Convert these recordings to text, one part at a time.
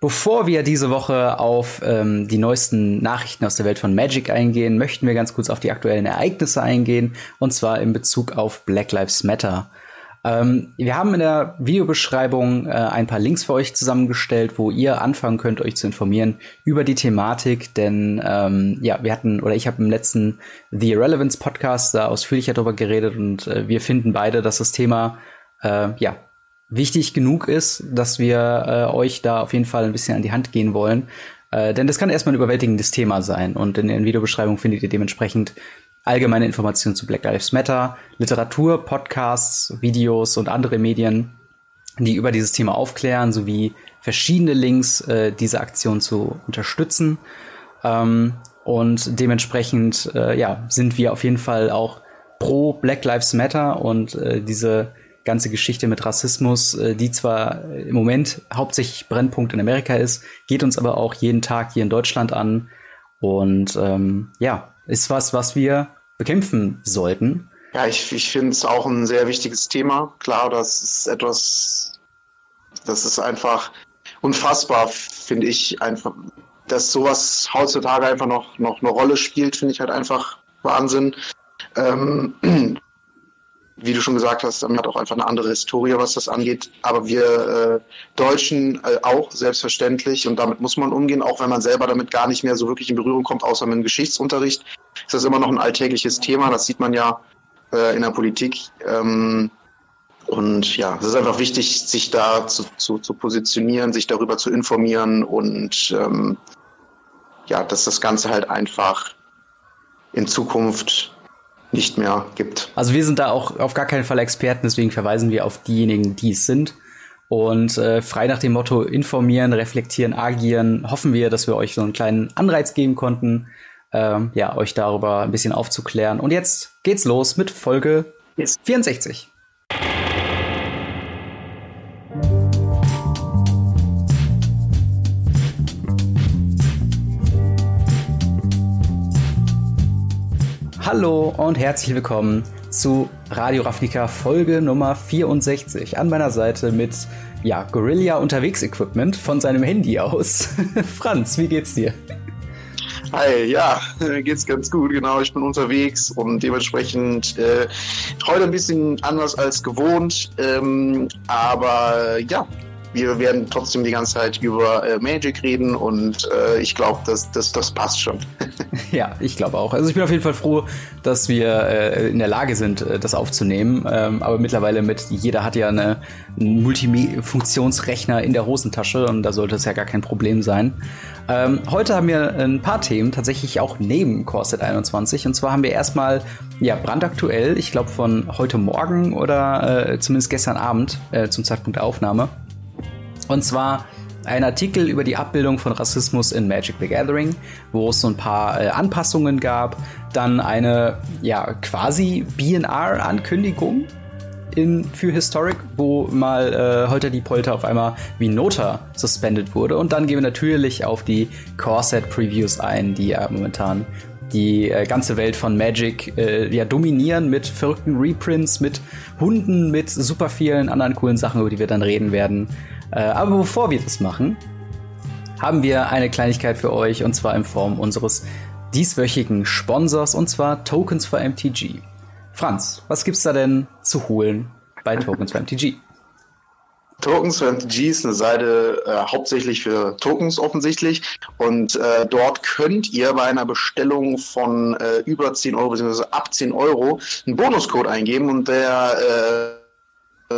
Bevor wir diese Woche auf ähm, die neuesten Nachrichten aus der Welt von Magic eingehen, möchten wir ganz kurz auf die aktuellen Ereignisse eingehen, und zwar in Bezug auf Black Lives Matter. Ähm, wir haben in der Videobeschreibung äh, ein paar Links für euch zusammengestellt, wo ihr anfangen könnt, euch zu informieren über die Thematik, denn ähm, ja, wir hatten oder ich habe im letzten The Irrelevance Podcast da ausführlicher darüber geredet und äh, wir finden beide, dass das Thema äh, ja wichtig genug ist, dass wir äh, euch da auf jeden Fall ein bisschen an die Hand gehen wollen. Äh, denn das kann erstmal ein überwältigendes Thema sein. Und in den Videobeschreibungen findet ihr dementsprechend allgemeine Informationen zu Black Lives Matter, Literatur, Podcasts, Videos und andere Medien, die über dieses Thema aufklären, sowie verschiedene Links, äh, diese Aktion zu unterstützen. Ähm, und dementsprechend äh, ja, sind wir auf jeden Fall auch pro Black Lives Matter und äh, diese ganze Geschichte mit Rassismus, äh, die zwar im Moment hauptsächlich Brennpunkt in Amerika ist, geht uns aber auch jeden Tag hier in Deutschland an. Und ähm, ja, ist was, was wir bekämpfen sollten. Ja, ich, ich finde es auch ein sehr wichtiges Thema. Klar, das ist etwas, das ist einfach unfassbar, finde ich einfach, dass sowas heutzutage einfach noch, noch eine Rolle spielt, finde ich halt einfach Wahnsinn. Ähm, wie du schon gesagt hast, hat auch einfach eine andere Historie, was das angeht. Aber wir äh, Deutschen äh, auch selbstverständlich und damit muss man umgehen, auch wenn man selber damit gar nicht mehr so wirklich in Berührung kommt, außer mit dem Geschichtsunterricht. Ist das immer noch ein alltägliches Thema. Das sieht man ja äh, in der Politik. Ähm, und ja, es ist einfach wichtig, sich da zu, zu, zu positionieren, sich darüber zu informieren und ähm, ja, dass das Ganze halt einfach in Zukunft nicht mehr gibt. Also wir sind da auch auf gar keinen Fall Experten, deswegen verweisen wir auf diejenigen, die es sind. Und äh, frei nach dem Motto informieren, reflektieren, agieren, hoffen wir, dass wir euch so einen kleinen Anreiz geben konnten, ähm, ja, euch darüber ein bisschen aufzuklären. Und jetzt geht's los mit Folge yes. 64. Hallo und herzlich willkommen zu Radio Ravnica Folge Nummer 64. An meiner Seite mit ja, Gorilla Unterwegs Equipment von seinem Handy aus. Franz, wie geht's dir? Hi, ja, geht's ganz gut, genau. Ich bin unterwegs und dementsprechend äh, heute ein bisschen anders als gewohnt. Ähm, aber ja, wir werden trotzdem die ganze Zeit über äh, Magic reden und äh, ich glaube, das, das, das passt schon. ja, ich glaube auch. Also ich bin auf jeden Fall froh, dass wir äh, in der Lage sind, äh, das aufzunehmen. Ähm, aber mittlerweile mit, jeder hat ja eine, einen Multifunktionsrechner in der Hosentasche und da sollte es ja gar kein Problem sein. Ähm, heute haben wir ein paar Themen tatsächlich auch neben Corset 21. Und zwar haben wir erstmal, ja, brandaktuell, ich glaube von heute Morgen oder äh, zumindest gestern Abend äh, zum Zeitpunkt der Aufnahme, und zwar ein Artikel über die Abbildung von Rassismus in Magic the Gathering, wo es so ein paar äh, Anpassungen gab. Dann eine ja quasi BNR-Ankündigung für Historic, wo mal äh, Holter die Polter auf einmal wie Nota suspended wurde. Und dann gehen wir natürlich auf die Core-Set-Previews ein, die ja momentan die äh, ganze Welt von Magic äh, ja dominieren mit verrückten Reprints, mit Hunden, mit super vielen anderen coolen Sachen, über die wir dann reden werden. Äh, aber bevor wir das machen, haben wir eine Kleinigkeit für euch und zwar in Form unseres dieswöchigen Sponsors und zwar Tokens for MTG. Franz, was gibt's da denn zu holen bei Tokens for MTG? Tokens for MTG ist eine Seite äh, hauptsächlich für Tokens offensichtlich und äh, dort könnt ihr bei einer Bestellung von äh, über 10 Euro bzw. ab 10 Euro einen Bonuscode eingeben und der äh,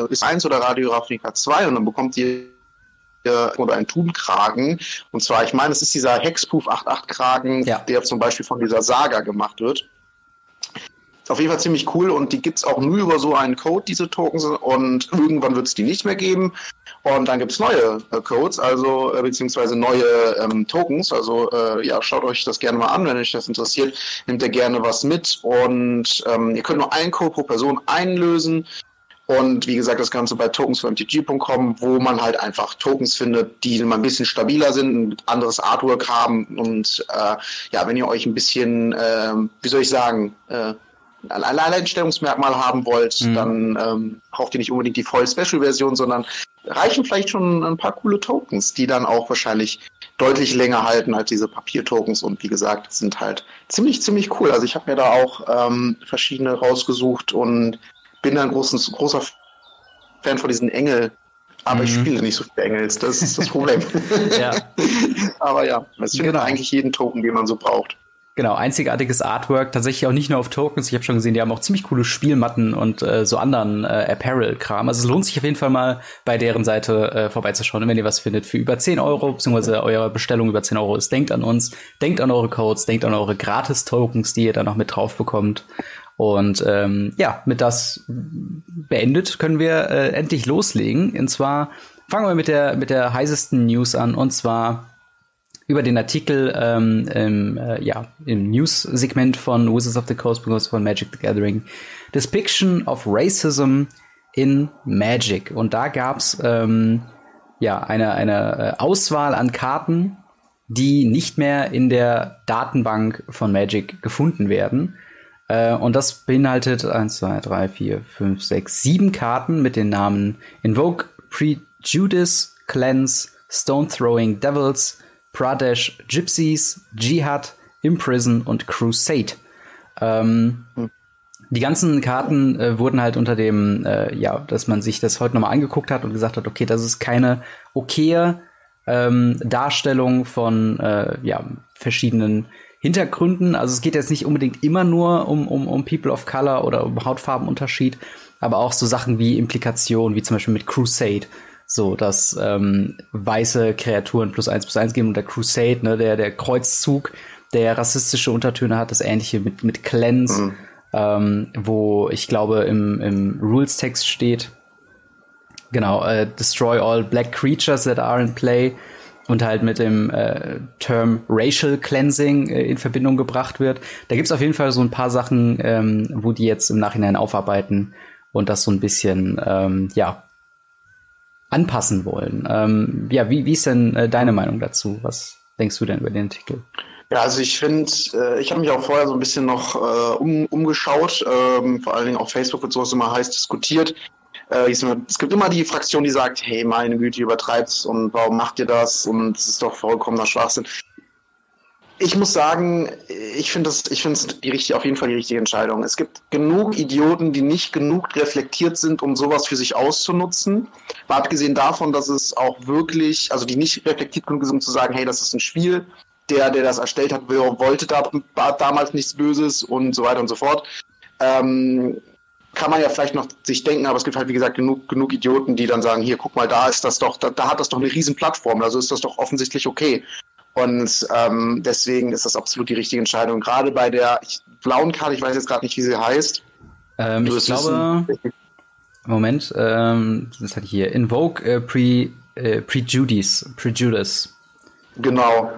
ist 1 oder Radio Ravnica 2 und dann bekommt ihr oder einen Thun-Kragen. Und zwar, ich meine, es ist dieser Hexproof 88-Kragen, ja. der zum Beispiel von dieser Saga gemacht wird. Ist auf jeden Fall ziemlich cool und die gibt es auch nur über so einen Code, diese Tokens. Und irgendwann wird es die nicht mehr geben. Und dann gibt es neue äh, Codes, also äh, beziehungsweise neue ähm, Tokens. Also äh, ja, schaut euch das gerne mal an, wenn euch das interessiert. Nehmt ihr gerne was mit. Und ähm, ihr könnt nur einen Code pro Person einlösen. Und wie gesagt, das Ganze bei tokens.mtg.com, wo man halt einfach Tokens findet, die mal ein bisschen stabiler sind, ein anderes Artwork haben. Und äh, ja, wenn ihr euch ein bisschen, äh, wie soll ich sagen, äh, ein Alleinstellungsmerkmal haben wollt, mhm. dann ähm, braucht ihr nicht unbedingt die voll Special Version, sondern reichen vielleicht schon ein paar coole Tokens, die dann auch wahrscheinlich deutlich länger halten als diese Papiertokens und wie gesagt, sind halt ziemlich, ziemlich cool. Also ich habe mir da auch ähm, verschiedene rausgesucht und bin ein großes, großer Fan von diesen Engel. Aber mhm. ich spiele nicht so viele Engels, das ist das Problem. ja. Aber ja, es findet genau. eigentlich jeden Token, den man so braucht. Genau, einzigartiges Artwork, tatsächlich auch nicht nur auf Tokens. Ich habe schon gesehen, die haben auch ziemlich coole Spielmatten und äh, so anderen äh, Apparel-Kram. Also es lohnt sich auf jeden Fall mal bei deren Seite äh, vorbeizuschauen. Und wenn ihr was findet für über 10 Euro, beziehungsweise eure Bestellung über 10 Euro ist, denkt an uns, denkt an eure Codes, denkt an eure Gratis-Tokens, die ihr dann noch mit drauf bekommt. Und ähm, ja, mit das beendet können wir äh, endlich loslegen. Und zwar fangen wir mit der, mit der heißesten News an. Und zwar über den Artikel ähm, im, äh, ja, im News-Segment von Wizards of the Coast because von Magic the Gathering. Depiction of Racism in Magic. Und da gab's ähm, ja eine, eine äh, Auswahl an Karten, die nicht mehr in der Datenbank von Magic gefunden werden. Äh, und das beinhaltet 1, 2, 3, 4, 5, 6, 7 Karten mit den Namen Invoke, Prejudice, Cleanse, Stone Throwing Devils, Pradesh Gypsies, Jihad, Imprison und Crusade. Ähm, hm. Die ganzen Karten äh, wurden halt unter dem, äh, ja, dass man sich das heute nochmal angeguckt hat und gesagt hat, okay, das ist keine okaye ähm, Darstellung von äh, ja, verschiedenen Hintergründen. Also es geht jetzt nicht unbedingt immer nur um, um, um People of Color oder um Hautfarbenunterschied, aber auch so Sachen wie Implikationen, wie zum Beispiel mit Crusade so, dass ähm, weiße Kreaturen plus eins plus eins geben und der Crusade, ne, der, der Kreuzzug, der rassistische Untertöne hat, das ähnliche mit, mit Cleanse, mhm. ähm, wo ich glaube im, im Rules-Text steht, genau, äh, destroy all black creatures that are in play und halt mit dem äh, Term Racial Cleansing äh, in Verbindung gebracht wird. Da gibt's auf jeden Fall so ein paar Sachen, ähm, wo die jetzt im Nachhinein aufarbeiten und das so ein bisschen, ähm, ja, anpassen wollen. Ähm, ja, wie, wie ist denn äh, deine Meinung dazu? Was denkst du denn über den Artikel? Ja, also ich finde, äh, ich habe mich auch vorher so ein bisschen noch äh, um, umgeschaut, ähm, vor allen Dingen auf Facebook wird sowas immer heiß diskutiert. Äh, es gibt immer die Fraktion, die sagt, hey, meine Güte, übertreibt's und warum macht ihr das? Und es ist doch vollkommener Schwachsinn ich muss sagen, ich finde es auf jeden Fall die richtige Entscheidung. Es gibt genug Idioten, die nicht genug reflektiert sind, um sowas für sich auszunutzen. Mal abgesehen davon, dass es auch wirklich, also die nicht reflektiert genug sind, um zu sagen, hey, das ist ein Spiel, der, der das erstellt hat, wollte da, damals nichts Böses und so weiter und so fort. Ähm, kann man ja vielleicht noch sich denken, aber es gibt halt, wie gesagt, genug, genug Idioten, die dann sagen, hier, guck mal, da ist das doch, da, da hat das doch eine riesen Plattform, also ist das doch offensichtlich okay. Und ähm, deswegen ist das absolut die richtige Entscheidung. Gerade bei der ich, blauen Karte, ich weiß jetzt gerade nicht, wie sie heißt. Ähm, ich glaube. Wissen. Moment, ähm, das hatte ich hier. Invoke äh, Pre, äh, Prejudice. Prejudice. Genau.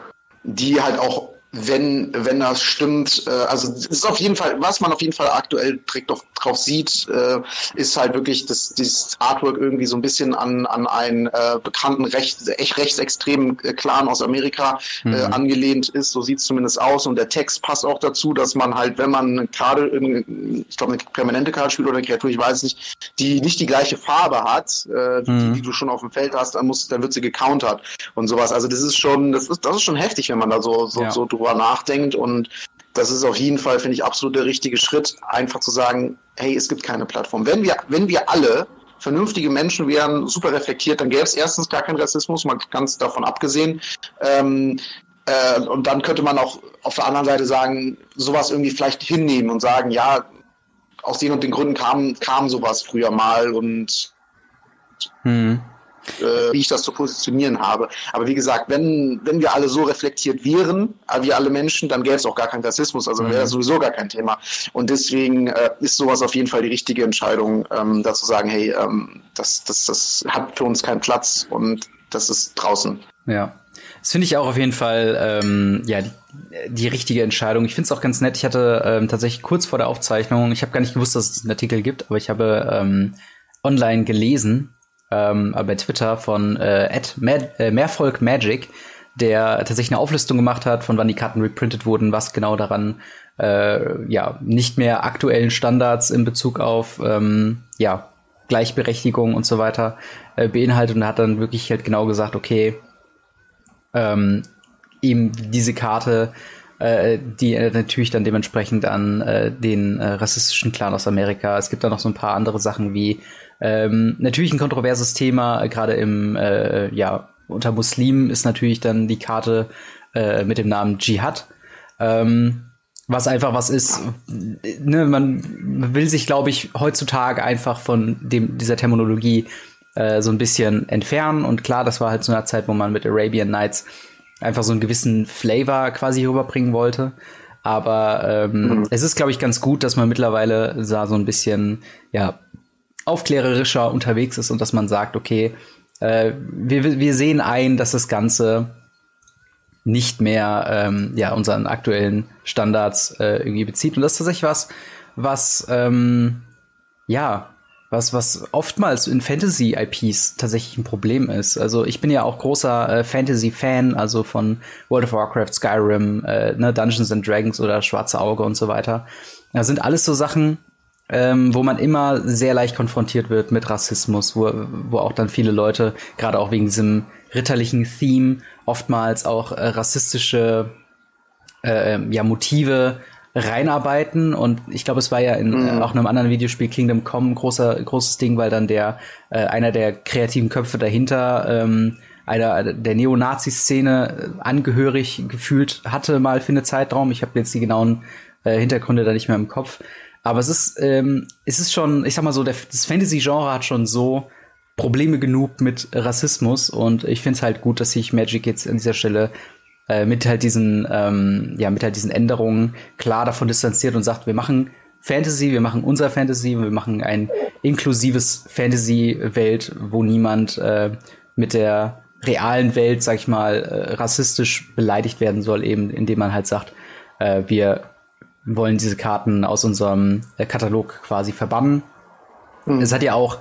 Die halt auch wenn, wenn das stimmt, äh, also es ist auf jeden Fall, was man auf jeden Fall aktuell direkt drauf sieht, äh, ist halt wirklich dass dieses Artwork irgendwie so ein bisschen an, an einen äh, bekannten recht, echt rechtsextremen äh, Clan aus Amerika äh, mhm. angelehnt ist. So sieht es zumindest aus. Und der Text passt auch dazu, dass man halt, wenn man gerade, ich glaube, eine permanente Karte spielt oder eine Kreatur, ich weiß nicht, die nicht die gleiche Farbe hat, äh, mhm. die, die, du schon auf dem Feld hast, dann, muss, dann wird sie gecountert und sowas. Also das ist schon, das ist, das ist schon heftig, wenn man da so, so, ja. so drüber nachdenkt. Und das ist auf jeden Fall, finde ich, absolut der richtige Schritt, einfach zu sagen, hey, es gibt keine Plattform. Wenn wir, wenn wir alle vernünftige Menschen wären, super reflektiert, dann gäbe es erstens gar keinen Rassismus, mal ganz davon abgesehen. Ähm, äh, und dann könnte man auch auf der anderen Seite sagen, sowas irgendwie vielleicht hinnehmen und sagen, ja, aus den und den Gründen kam, kam sowas früher mal und hm äh, wie ich das zu positionieren habe. Aber wie gesagt, wenn, wenn wir alle so reflektiert wären, äh, wie alle Menschen, dann gäbe es auch gar keinen Rassismus, also wäre das mhm. sowieso gar kein Thema. Und deswegen äh, ist sowas auf jeden Fall die richtige Entscheidung, ähm, dazu sagen, hey, ähm, das, das, das hat für uns keinen Platz und das ist draußen. Ja. Das finde ich auch auf jeden Fall ähm, ja die, die richtige Entscheidung. Ich finde es auch ganz nett. Ich hatte ähm, tatsächlich kurz vor der Aufzeichnung, ich habe gar nicht gewusst, dass es einen Artikel gibt, aber ich habe ähm, online gelesen, ähm, bei Twitter von äh, äh, Mehrvolk Magic, der tatsächlich eine Auflistung gemacht hat, von wann die Karten reprintet wurden, was genau daran äh, ja nicht mehr aktuellen Standards in Bezug auf ähm, ja Gleichberechtigung und so weiter äh, beinhaltet und hat dann wirklich halt genau gesagt, okay, ähm, ihm diese Karte, äh, die natürlich dann dementsprechend an äh, den äh, rassistischen Clan aus Amerika. Es gibt da noch so ein paar andere Sachen wie ähm, natürlich ein kontroverses Thema, gerade im äh, ja unter Muslimen ist natürlich dann die Karte äh, mit dem Namen Dschihad. Ähm, was einfach was ist, ne, man will sich, glaube ich, heutzutage einfach von dem, dieser Terminologie äh, so ein bisschen entfernen. Und klar, das war halt zu einer Zeit, wo man mit Arabian Nights einfach so einen gewissen Flavor quasi rüberbringen wollte. Aber ähm, mhm. es ist, glaube ich, ganz gut, dass man mittlerweile da so ein bisschen, ja, aufklärerischer unterwegs ist und dass man sagt, okay, äh, wir, wir sehen ein, dass das Ganze nicht mehr ähm, ja, unseren aktuellen Standards äh, irgendwie bezieht. Und das ist tatsächlich was, was ähm, ja, was, was oftmals in Fantasy-IPs tatsächlich ein Problem ist. Also ich bin ja auch großer äh, Fantasy-Fan, also von World of Warcraft, Skyrim, äh, ne, Dungeons and Dragons oder Schwarze Auge und so weiter. Das sind alles so Sachen, ähm, wo man immer sehr leicht konfrontiert wird mit Rassismus, wo, wo auch dann viele Leute, gerade auch wegen diesem ritterlichen Theme, oftmals auch äh, rassistische äh, ja, Motive reinarbeiten und ich glaube, es war ja in äh, mhm. auch einem anderen Videospiel Kingdom Come großer großes Ding, weil dann der äh, einer der kreativen Köpfe dahinter ähm, einer der Neonazi-Szene äh, angehörig gefühlt hatte mal für eine Zeitraum. Ich habe jetzt die genauen äh, Hintergründe da nicht mehr im Kopf, aber es ist ähm, es ist schon, ich sag mal so, der, das Fantasy-Genre hat schon so Probleme genug mit Rassismus und ich finde es halt gut, dass sich Magic jetzt an dieser Stelle äh, mit halt diesen, ähm, ja, mit halt diesen Änderungen klar davon distanziert und sagt, wir machen Fantasy, wir machen unser Fantasy, wir machen ein inklusives Fantasy-Welt, wo niemand äh, mit der realen Welt, sag ich mal, äh, rassistisch beleidigt werden soll, eben indem man halt sagt, äh, wir wollen diese Karten aus unserem äh, Katalog quasi verbannen. Mhm. Es hat ja auch,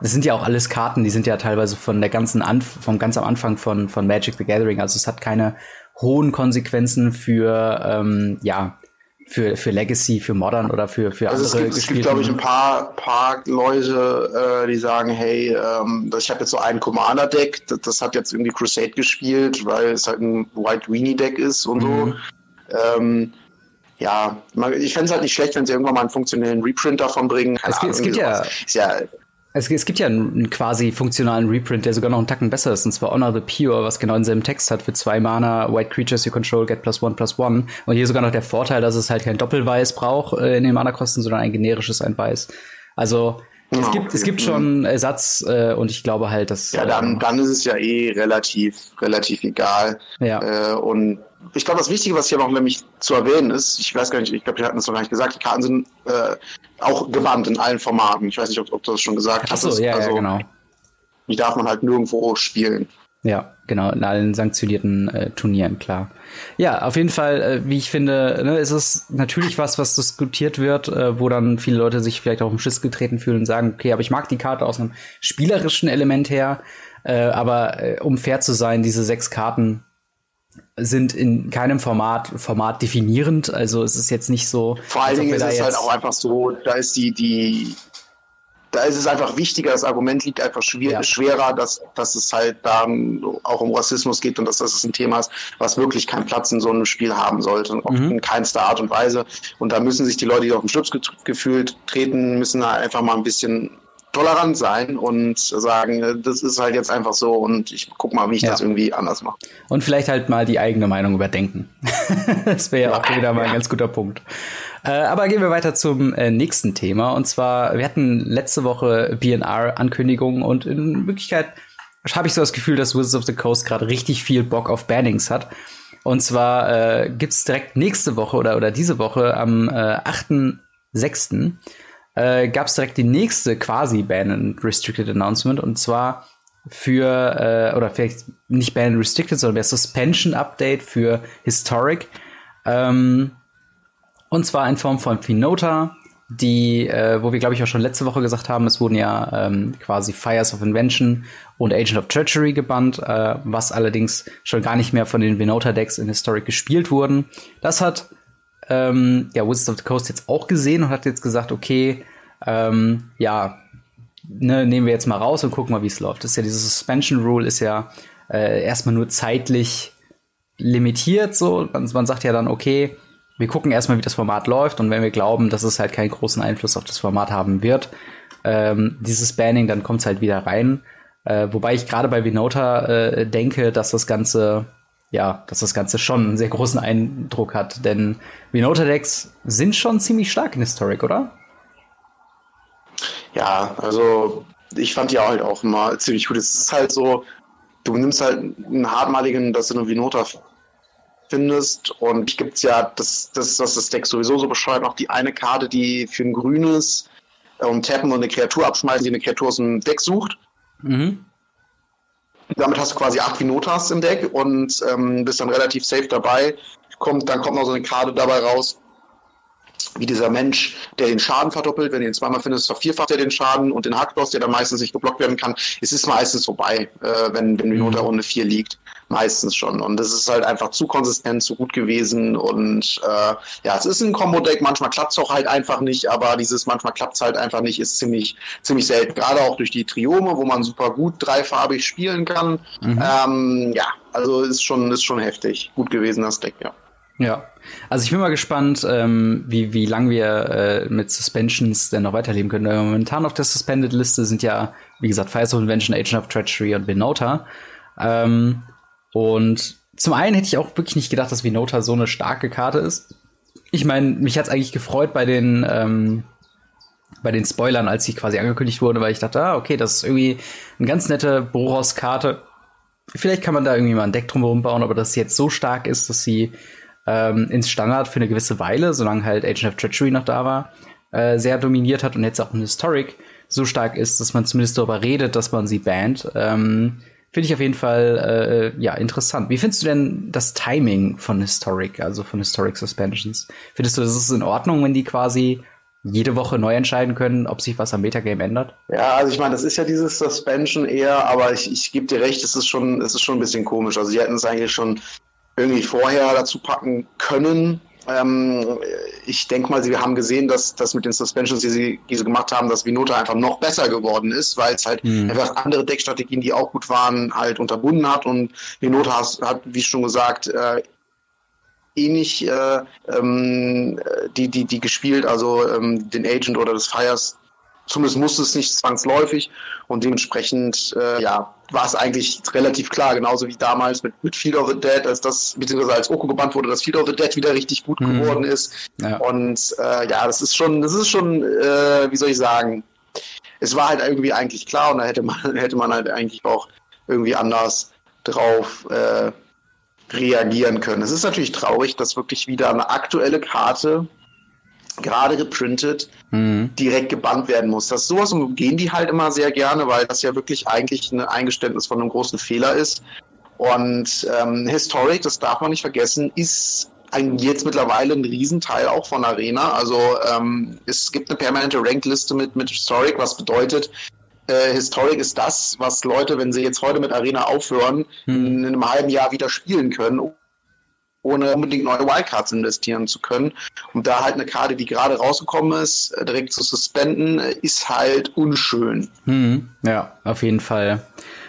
das sind ja auch alles Karten, die sind ja teilweise von der ganzen Anf vom ganz am Anfang von, von Magic the Gathering. Also es hat keine hohen Konsequenzen für, ähm, ja, für, für Legacy, für Modern oder für, für also andere es gibt, es gibt, glaube ich, ein paar, paar Leute, äh, die sagen, hey, ähm, ich habe jetzt so ein Commander-Deck, das, das, hat jetzt irgendwie Crusade gespielt, weil es halt ein White Weenie-Deck ist und mhm. so. Ähm, ja, ich fände es halt nicht schlecht, wenn sie irgendwann mal einen funktionellen Reprint davon bringen. es, Ahnung, es gibt ja, ja es, es, gibt ja einen, quasi funktionalen Reprint, der sogar noch einen Tacken besser ist, und zwar Honor the Pure, was genau denselben Text hat für zwei Mana, White Creatures you control, get plus one plus one. Und hier sogar noch der Vorteil, dass es halt kein Doppelweiß braucht äh, in den Mana-Kosten, sondern ein generisches ein Weiß. Also es, oh, gibt, okay. es gibt schon Ersatz äh, und ich glaube halt, dass. Ja, dann, äh, dann ist es ja eh relativ, relativ egal. Ja. Äh, und ich glaube, das Wichtige, was hier noch nämlich zu erwähnen ist, ich weiß gar nicht, ich glaube, wir hatten es noch gar nicht gesagt, die Karten sind äh, auch gebannt in allen Formaten. Ich weiß nicht, ob, ob du das schon gesagt hast. Achso, ja, also, ja, genau. Die darf man halt nirgendwo spielen. Ja, genau, in allen sanktionierten äh, Turnieren, klar. Ja, auf jeden Fall, äh, wie ich finde, ne, ist es natürlich was, was diskutiert wird, äh, wo dann viele Leute sich vielleicht auch im Schiss getreten fühlen und sagen, okay, aber ich mag die Karte aus einem spielerischen Element her, äh, aber äh, um fair zu sein, diese sechs Karten sind in keinem Format Format definierend. Also es ist jetzt nicht so. Vor allen Dingen ist es halt auch einfach so, da ist die, die, da ist es einfach wichtiger, das Argument liegt einfach schwer, ja. schwerer, dass, dass es halt da auch um Rassismus geht und dass das ein Thema ist, was wirklich keinen Platz in so einem Spiel haben sollte, mhm. in keinster Art und Weise. Und da müssen sich die Leute, die auf den Schlips gefühlt treten, müssen da einfach mal ein bisschen tolerant sein und sagen, das ist halt jetzt einfach so und ich guck mal, wie ich ja. das irgendwie anders mache. Und vielleicht halt mal die eigene Meinung überdenken. das wäre ja auch wieder mal ein ganz guter Punkt. Äh, aber gehen wir weiter zum äh, nächsten Thema. Und zwar, wir hatten letzte Woche BNR-Ankündigungen und in Wirklichkeit habe ich so das Gefühl, dass Wizards of the Coast gerade richtig viel Bock auf Bannings hat. Und zwar äh, gibt direkt nächste Woche oder, oder diese Woche am äh, 8.6 äh, gab es direkt die nächste quasi Ban and Restricted Announcement und zwar für, äh, oder vielleicht nicht Ban and Restricted, sondern der Suspension Update für Historic. Ähm, und zwar in Form von Finota, die, äh, wo wir glaube ich auch schon letzte Woche gesagt haben, es wurden ja ähm, quasi Fires of Invention und Agent of Treachery gebannt, äh, was allerdings schon gar nicht mehr von den Vinota Decks in Historic gespielt wurden. Das hat ähm, ja, Wizards of the Coast jetzt auch gesehen und hat jetzt gesagt, okay, ähm, ja, ne, nehmen wir jetzt mal raus und gucken mal, wie es läuft. Das ist ja diese Suspension Rule ist ja äh, erstmal nur zeitlich limitiert. So, man, man sagt ja dann, okay, wir gucken erstmal, wie das Format läuft und wenn wir glauben, dass es halt keinen großen Einfluss auf das Format haben wird, ähm, dieses Banning, dann kommt es halt wieder rein. Äh, wobei ich gerade bei Vinota äh, denke, dass das Ganze, ja, dass das Ganze schon einen sehr großen Eindruck hat, denn Vinota-Decks sind schon ziemlich stark in Historic, oder? Ja, also ich fand die halt auch immer ziemlich gut. Es ist halt so, du nimmst halt einen hartmaligen, dass du eine Vinota findest. Und ich gibt es ja, das, das, das das Deck sowieso so bescheuert, noch die eine Karte, die für ein grünes äh, um tappen und eine Kreatur abschmeißen, die eine Kreatur aus dem Deck sucht. Mhm. Damit hast du quasi acht Vinotas im Deck und ähm, bist dann relativ safe dabei. Kommt, dann kommt noch so eine Karte dabei raus, wie dieser Mensch, der den Schaden verdoppelt. Wenn du ihn zweimal findest, vervierfacht er den Schaden und den Hackboss, der dann meistens nicht geblockt werden kann. Es ist meistens vorbei, äh, wenn, wenn Minota mhm. Runde 4 liegt. Meistens schon. Und das ist halt einfach zu konsistent, zu gut gewesen. Und äh, ja, es ist ein Combo-Deck. Manchmal klappt es auch halt einfach nicht, aber dieses manchmal klappt es halt einfach nicht, ist ziemlich, ziemlich selten. Gerade auch durch die Triome, wo man super gut dreifarbig spielen kann. Mhm. Ähm, ja, also ist schon, ist schon heftig. Gut gewesen, das Deck, ja. Ja, also ich bin mal gespannt, ähm, wie, wie lang wir äh, mit Suspensions denn noch weiterleben können. Weil momentan auf der Suspended-Liste sind ja, wie gesagt, Fires of Invention, Agent of Treachery und Vinota. Ähm, und zum einen hätte ich auch wirklich nicht gedacht, dass Vinota so eine starke Karte ist. Ich meine, mich hat's eigentlich gefreut bei den, ähm, bei den Spoilern, als sie quasi angekündigt wurde, weil ich dachte, ah, okay, das ist irgendwie eine ganz nette Boros-Karte. Vielleicht kann man da irgendwie mal ein Deck drumherum bauen, aber dass sie jetzt so stark ist, dass sie ähm, ins Standard für eine gewisse Weile, solange halt Agent of Treachery noch da war, äh, sehr dominiert hat und jetzt auch ein Historic so stark ist, dass man zumindest darüber redet, dass man sie bannt. Ähm, Finde ich auf jeden Fall äh, ja interessant. Wie findest du denn das Timing von Historic, also von Historic Suspensions? Findest du, das ist in Ordnung, wenn die quasi jede Woche neu entscheiden können, ob sich was am Metagame ändert? Ja, also ich meine, das ist ja dieses Suspension eher, aber ich, ich gebe dir recht, es ist schon, es ist schon ein bisschen komisch. Also sie hätten es eigentlich schon irgendwie vorher dazu packen können. Ähm, ich denke mal, sie haben gesehen, dass das mit den Suspensions, die sie, die sie gemacht haben, dass Vinota einfach noch besser geworden ist, weil es halt mhm. einfach andere Deckstrategien, die auch gut waren, halt unterbunden hat und Vinota hat, hat wie schon gesagt, äh, ähnlich äh, ähm, die, die, die gespielt, also ähm, den Agent oder des Fires Zumindest musste es nicht zwangsläufig und dementsprechend äh, ja, war es eigentlich relativ klar, genauso wie damals mit, mit Field of the Dead, als das, beziehungsweise als Oko gebannt wurde, dass Field of the Dead wieder richtig gut mhm. geworden ist. Ja. Und äh, ja, das ist schon, das ist schon, äh, wie soll ich sagen, es war halt irgendwie eigentlich klar und da hätte man, hätte man halt eigentlich auch irgendwie anders drauf äh, reagieren können. Es ist natürlich traurig, dass wirklich wieder eine aktuelle Karte gerade geprintet, mhm. direkt gebannt werden muss. Das sowas umgehen die halt immer sehr gerne, weil das ja wirklich eigentlich ein Eingeständnis von einem großen Fehler ist. Und ähm, Historic, das darf man nicht vergessen, ist ein, jetzt mittlerweile ein Riesenteil auch von Arena. Also ähm, es gibt eine permanente Rankliste mit, mit Historic, was bedeutet, äh, Historic ist das, was Leute, wenn sie jetzt heute mit Arena aufhören, mhm. in einem halben Jahr wieder spielen können, ohne unbedingt neue Wildcards investieren zu können. Und da halt eine Karte, die gerade rausgekommen ist, äh, direkt zu suspenden, äh, ist halt unschön. Hm, ja, auf jeden Fall.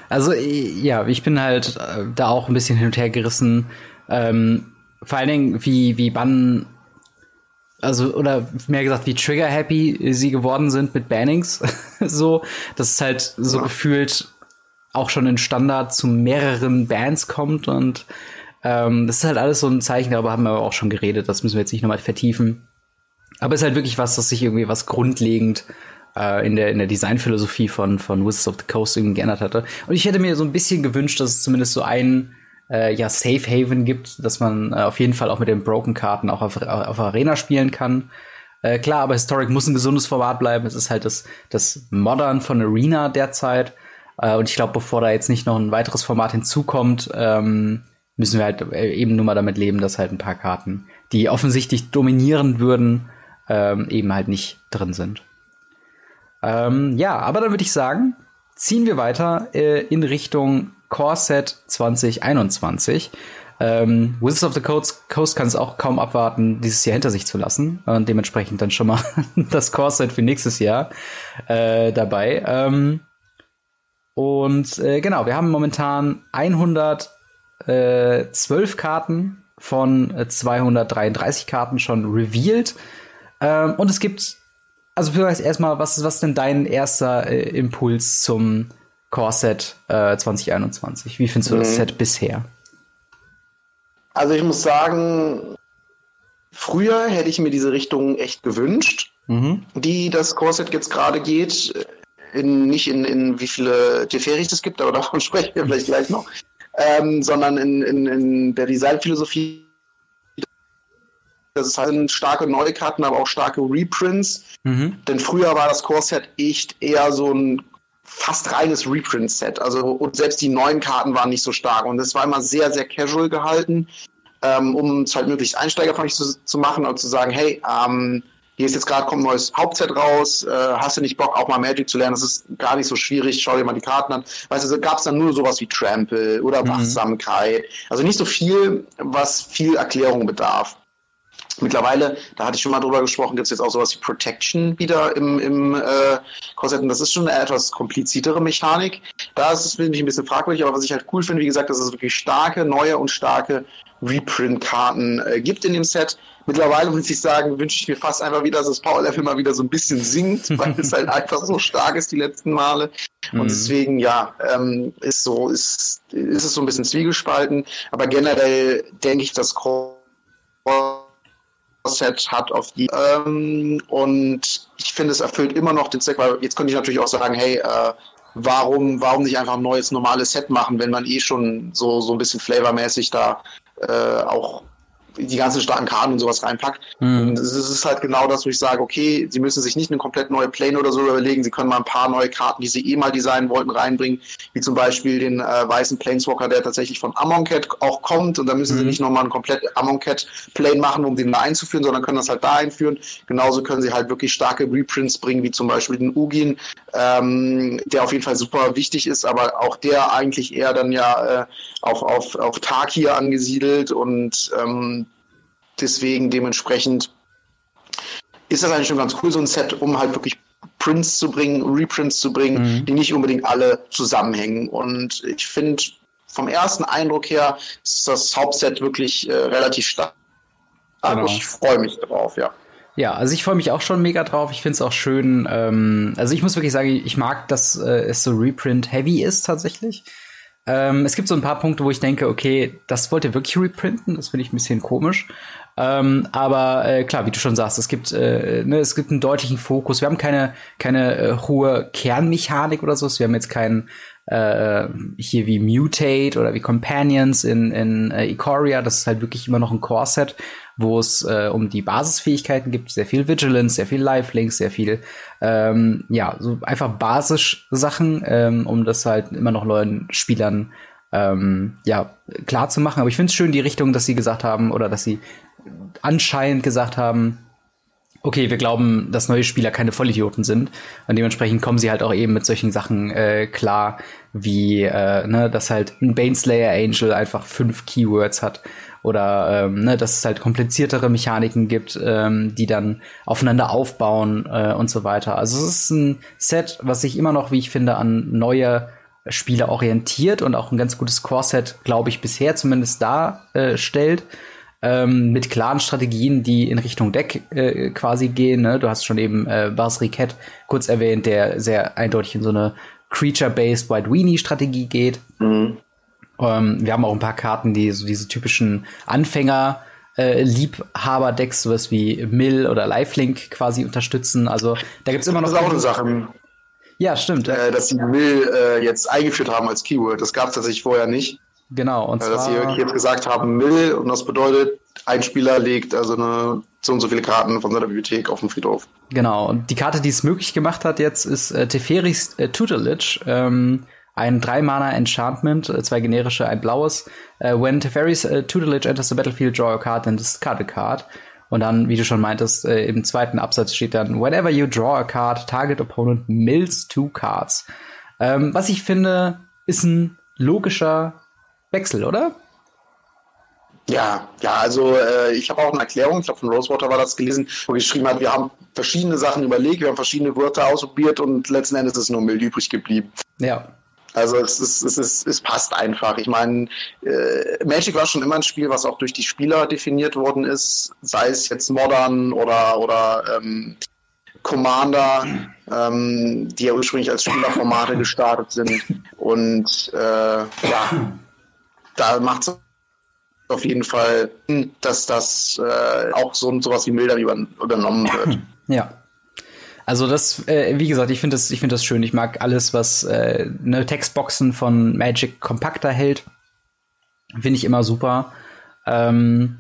Also ja, ich bin halt äh, da auch ein bisschen hin und her gerissen. Ähm, vor allen Dingen, wie, wie Bann, also, oder mehr gesagt, wie trigger-happy sie geworden sind mit Bannings. so, dass es halt so ja. gefühlt auch schon in Standard zu mehreren Bands kommt und ähm, das ist halt alles so ein Zeichen, darüber haben wir aber auch schon geredet, das müssen wir jetzt nicht nochmal vertiefen. Aber es ist halt wirklich was, dass sich irgendwie was grundlegend äh, in der, in der Designphilosophie von, von Wizards of the Coast irgendwie geändert hatte. Und ich hätte mir so ein bisschen gewünscht, dass es zumindest so ein äh, ja, Safe Haven gibt, dass man äh, auf jeden Fall auch mit den Broken-Karten auch auf, auf Arena spielen kann. Äh, klar, aber Historic muss ein gesundes Format bleiben. Es ist halt das, das Modern von Arena derzeit. Äh, und ich glaube, bevor da jetzt nicht noch ein weiteres Format hinzukommt, ähm, müssen wir halt äh, eben nur mal damit leben, dass halt ein paar Karten, die offensichtlich dominieren würden, ähm, eben halt nicht drin sind. Ähm, ja, aber dann würde ich sagen, ziehen wir weiter äh, in Richtung Core Set 2021. Ähm, Wizards of the Coast, Coast kann es auch kaum abwarten, dieses Jahr hinter sich zu lassen und dementsprechend dann schon mal das Core-Set für nächstes Jahr äh, dabei. Ähm, und äh, genau, wir haben momentan 112 Karten von 233 Karten schon revealed. Ähm, und es gibt, also vielleicht erstmal, was, was ist denn dein erster äh, Impuls zum Core-Set äh, 2021? Wie findest du mhm. das Set bisher? Also ich muss sagen, früher hätte ich mir diese Richtung echt gewünscht, mhm. die das Core-Set jetzt gerade geht. In, nicht in, in wie viele Teferis es gibt, aber davon sprechen wir vielleicht gleich noch, ähm, sondern in, in, in der Designphilosophie das sind starke Neukarten, aber auch starke Reprints. Mhm. Denn früher war das Core-Set echt eher so ein fast reines Reprint-Set. Also und selbst die neuen Karten waren nicht so stark. Und es war immer sehr, sehr casual gehalten, ähm, um es halt möglichst einsteigerfreundlich zu, zu machen und zu sagen, hey, ähm, hier ist jetzt gerade kommt ein neues Hauptset raus, äh, hast du nicht Bock, auch mal Magic zu lernen? Das ist gar nicht so schwierig, schau dir mal die Karten an. Weißt du, gab es dann nur sowas wie Trample oder mhm. Wachsamkeit. Also nicht so viel, was viel Erklärung bedarf. Mittlerweile, da hatte ich schon mal drüber gesprochen, gibt es jetzt auch sowas wie Protection wieder im, im äh, Korsett. Und das ist schon eine etwas kompliziertere Mechanik. Da ist es, finde ich, ein bisschen fragwürdig, aber was ich halt cool finde, wie gesagt, dass es wirklich starke, neue und starke Reprint-Karten äh, gibt in dem Set. Mittlerweile muss ich sagen, wünsche ich mir fast einfach wieder, dass das Power-Level mal wieder so ein bisschen sinkt, weil es halt einfach so stark ist die letzten Male. Und mhm. deswegen, ja, ähm, ist so, ist, ist es so ein bisschen zwiegespalten. Aber generell denke ich, dass Set hat auf die. Ähm, und ich finde, es erfüllt immer noch den Zweck, weil jetzt könnte ich natürlich auch sagen, hey, äh, warum, warum nicht einfach ein neues normales Set machen, wenn man eh schon so, so ein bisschen flavormäßig da auch die ganzen starken Karten und sowas reinpackt. Mhm. Und es ist halt genau das, wo ich sage, okay, sie müssen sich nicht eine komplett neue Plane oder so überlegen, sie können mal ein paar neue Karten, die sie eh mal designen wollten, reinbringen, wie zum Beispiel den äh, weißen Planeswalker, der tatsächlich von Amonkhet auch kommt und da müssen mhm. sie nicht nochmal ein komplett Amonkhet Plane machen, um den da einzuführen, sondern können das halt da einführen. Genauso können sie halt wirklich starke Reprints bringen, wie zum Beispiel den Ugin, ähm, der auf jeden Fall super wichtig ist, aber auch der eigentlich eher dann ja äh, auf, auf, auf Tag hier angesiedelt und ähm, deswegen dementsprechend ist das eigentlich schon ganz cool, so ein Set, um halt wirklich Prints zu bringen, Reprints zu bringen, mhm. die nicht unbedingt alle zusammenhängen. Und ich finde, vom ersten Eindruck her ist das Hauptset wirklich äh, relativ stark. Genau. Ich freue mich drauf, ja. Ja, also ich freue mich auch schon mega drauf. Ich finde es auch schön. Ähm, also ich muss wirklich sagen, ich mag, dass äh, es so Reprint-heavy ist tatsächlich. Ähm, es gibt so ein paar Punkte, wo ich denke, okay, das wollt ihr wirklich reprinten. Das finde ich ein bisschen komisch. Ähm, aber äh, klar, wie du schon sagst, es gibt, äh, ne, es gibt einen deutlichen Fokus. Wir haben keine, keine äh, hohe Kernmechanik oder so. Wir haben jetzt keinen äh, hier wie Mutate oder wie Companions in, in äh, Ikoria. Das ist halt wirklich immer noch ein Core-Set, wo es äh, um die Basisfähigkeiten gibt. Sehr viel Vigilance, sehr viel Lifelinks, sehr viel, ähm, ja, so einfach Basis-Sachen, ähm, um das halt immer noch neuen Spielern ähm, ja, klar zu machen. Aber ich finde es schön, die Richtung, dass sie gesagt haben oder dass sie anscheinend gesagt haben, okay, wir glauben, dass neue Spieler keine Vollidioten sind. Und dementsprechend kommen sie halt auch eben mit solchen Sachen äh, klar, wie, äh, ne, dass halt ein Baneslayer Angel einfach fünf Keywords hat. Oder ähm, ne, dass es halt kompliziertere Mechaniken gibt, ähm, die dann aufeinander aufbauen äh, und so weiter. Also es ist ein Set, was sich immer noch, wie ich finde, an neue Spieler orientiert und auch ein ganz gutes Core-Set, glaube ich, bisher zumindest darstellt. Äh, ähm, mit klaren Strategien, die in Richtung Deck äh, quasi gehen. Ne? Du hast schon eben äh, Bas Riquet kurz erwähnt, der sehr eindeutig in so eine Creature-Based White Weenie-Strategie geht. Mhm. Ähm, wir haben auch ein paar Karten, die so diese typischen Anfänger äh, Liebhaber-Decks, sowas wie Mill oder Lifelink quasi unterstützen. Also da gibt's immer noch. Das ist auch eine Sache. Ja, stimmt. Äh, dass sie Mill äh, jetzt eingeführt haben als Keyword. Das gab es tatsächlich vorher nicht. Genau. Und zwar, dass sie jetzt gesagt haben, Mill, und das bedeutet, ein Spieler legt also eine, so und so viele Karten von seiner Bibliothek auf dem Friedhof. Genau. Und die Karte, die es möglich gemacht hat jetzt, ist äh, Teferis äh, Tutelage. Ähm, ein 3-Mana-Enchantment, äh, zwei generische, ein blaues. Uh, when Teferis uh, Tutelage enters the battlefield, draw a card and discard a card. Und dann, wie du schon meintest, äh, im zweiten Absatz steht dann, whenever you draw a card, target opponent mills two cards. Ähm, was ich finde, ist ein logischer Wechsel, oder? Ja, ja, also äh, ich habe auch eine Erklärung, ich glaube von Rosewater war das gelesen, wo geschrieben hat, wir haben verschiedene Sachen überlegt, wir haben verschiedene Wörter ausprobiert und letzten Endes ist nur Müll übrig geblieben. Ja. Also es, ist, es, ist, es passt einfach. Ich meine, äh, Magic war schon immer ein Spiel, was auch durch die Spieler definiert worden ist, sei es jetzt Modern oder, oder ähm, Commander, ähm, die ja ursprünglich als Spielerformate gestartet sind. Und äh, ja, da macht es auf jeden Fall, dass das äh, auch so sowas wie Milder übernommen wird. Ja. Also das, äh, wie gesagt, ich finde das, ich finde das schön. Ich mag alles, was äh, ne Textboxen von Magic kompakter hält. Finde ich immer super. Ähm,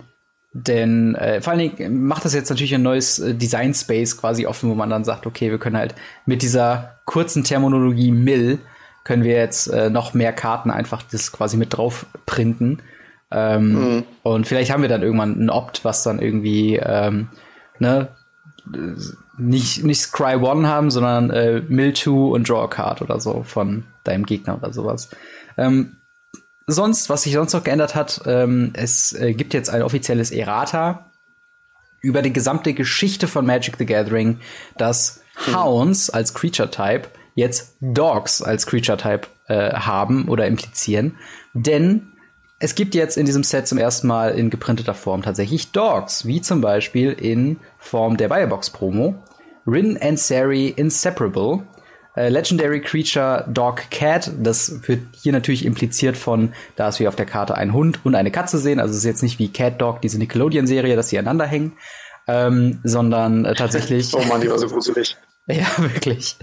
denn äh, vor allen Dingen macht das jetzt natürlich ein neues äh, Design Space quasi offen, wo man dann sagt, okay, wir können halt mit dieser kurzen Terminologie Mill können wir jetzt äh, noch mehr Karten einfach das quasi mit drauf printen. Ähm, mhm. Und vielleicht haben wir dann irgendwann ein Opt, was dann irgendwie ähm, ne, nicht, nicht Scry One haben, sondern äh, Mill 2 und Draw a Card oder so von deinem Gegner oder sowas. Ähm, sonst, was sich sonst noch geändert hat, ähm, es äh, gibt jetzt ein offizielles Errata über die gesamte Geschichte von Magic the Gathering, dass mhm. Hounds als Creature Type jetzt Dogs als Creature Type äh, haben oder implizieren. Denn es gibt jetzt in diesem Set zum ersten Mal in geprinteter Form tatsächlich Dogs, wie zum Beispiel in Form der Firebox Promo. Rin and Sari Inseparable. Äh, Legendary Creature Dog Cat, das wird hier natürlich impliziert von, dass wir auf der Karte einen Hund und eine Katze sehen. Also es ist jetzt nicht wie Cat Dog, diese Nickelodeon-Serie, dass sie aneinander hängen, ähm, sondern äh, tatsächlich. oh Mann, die war so gruselig. Ja, wirklich.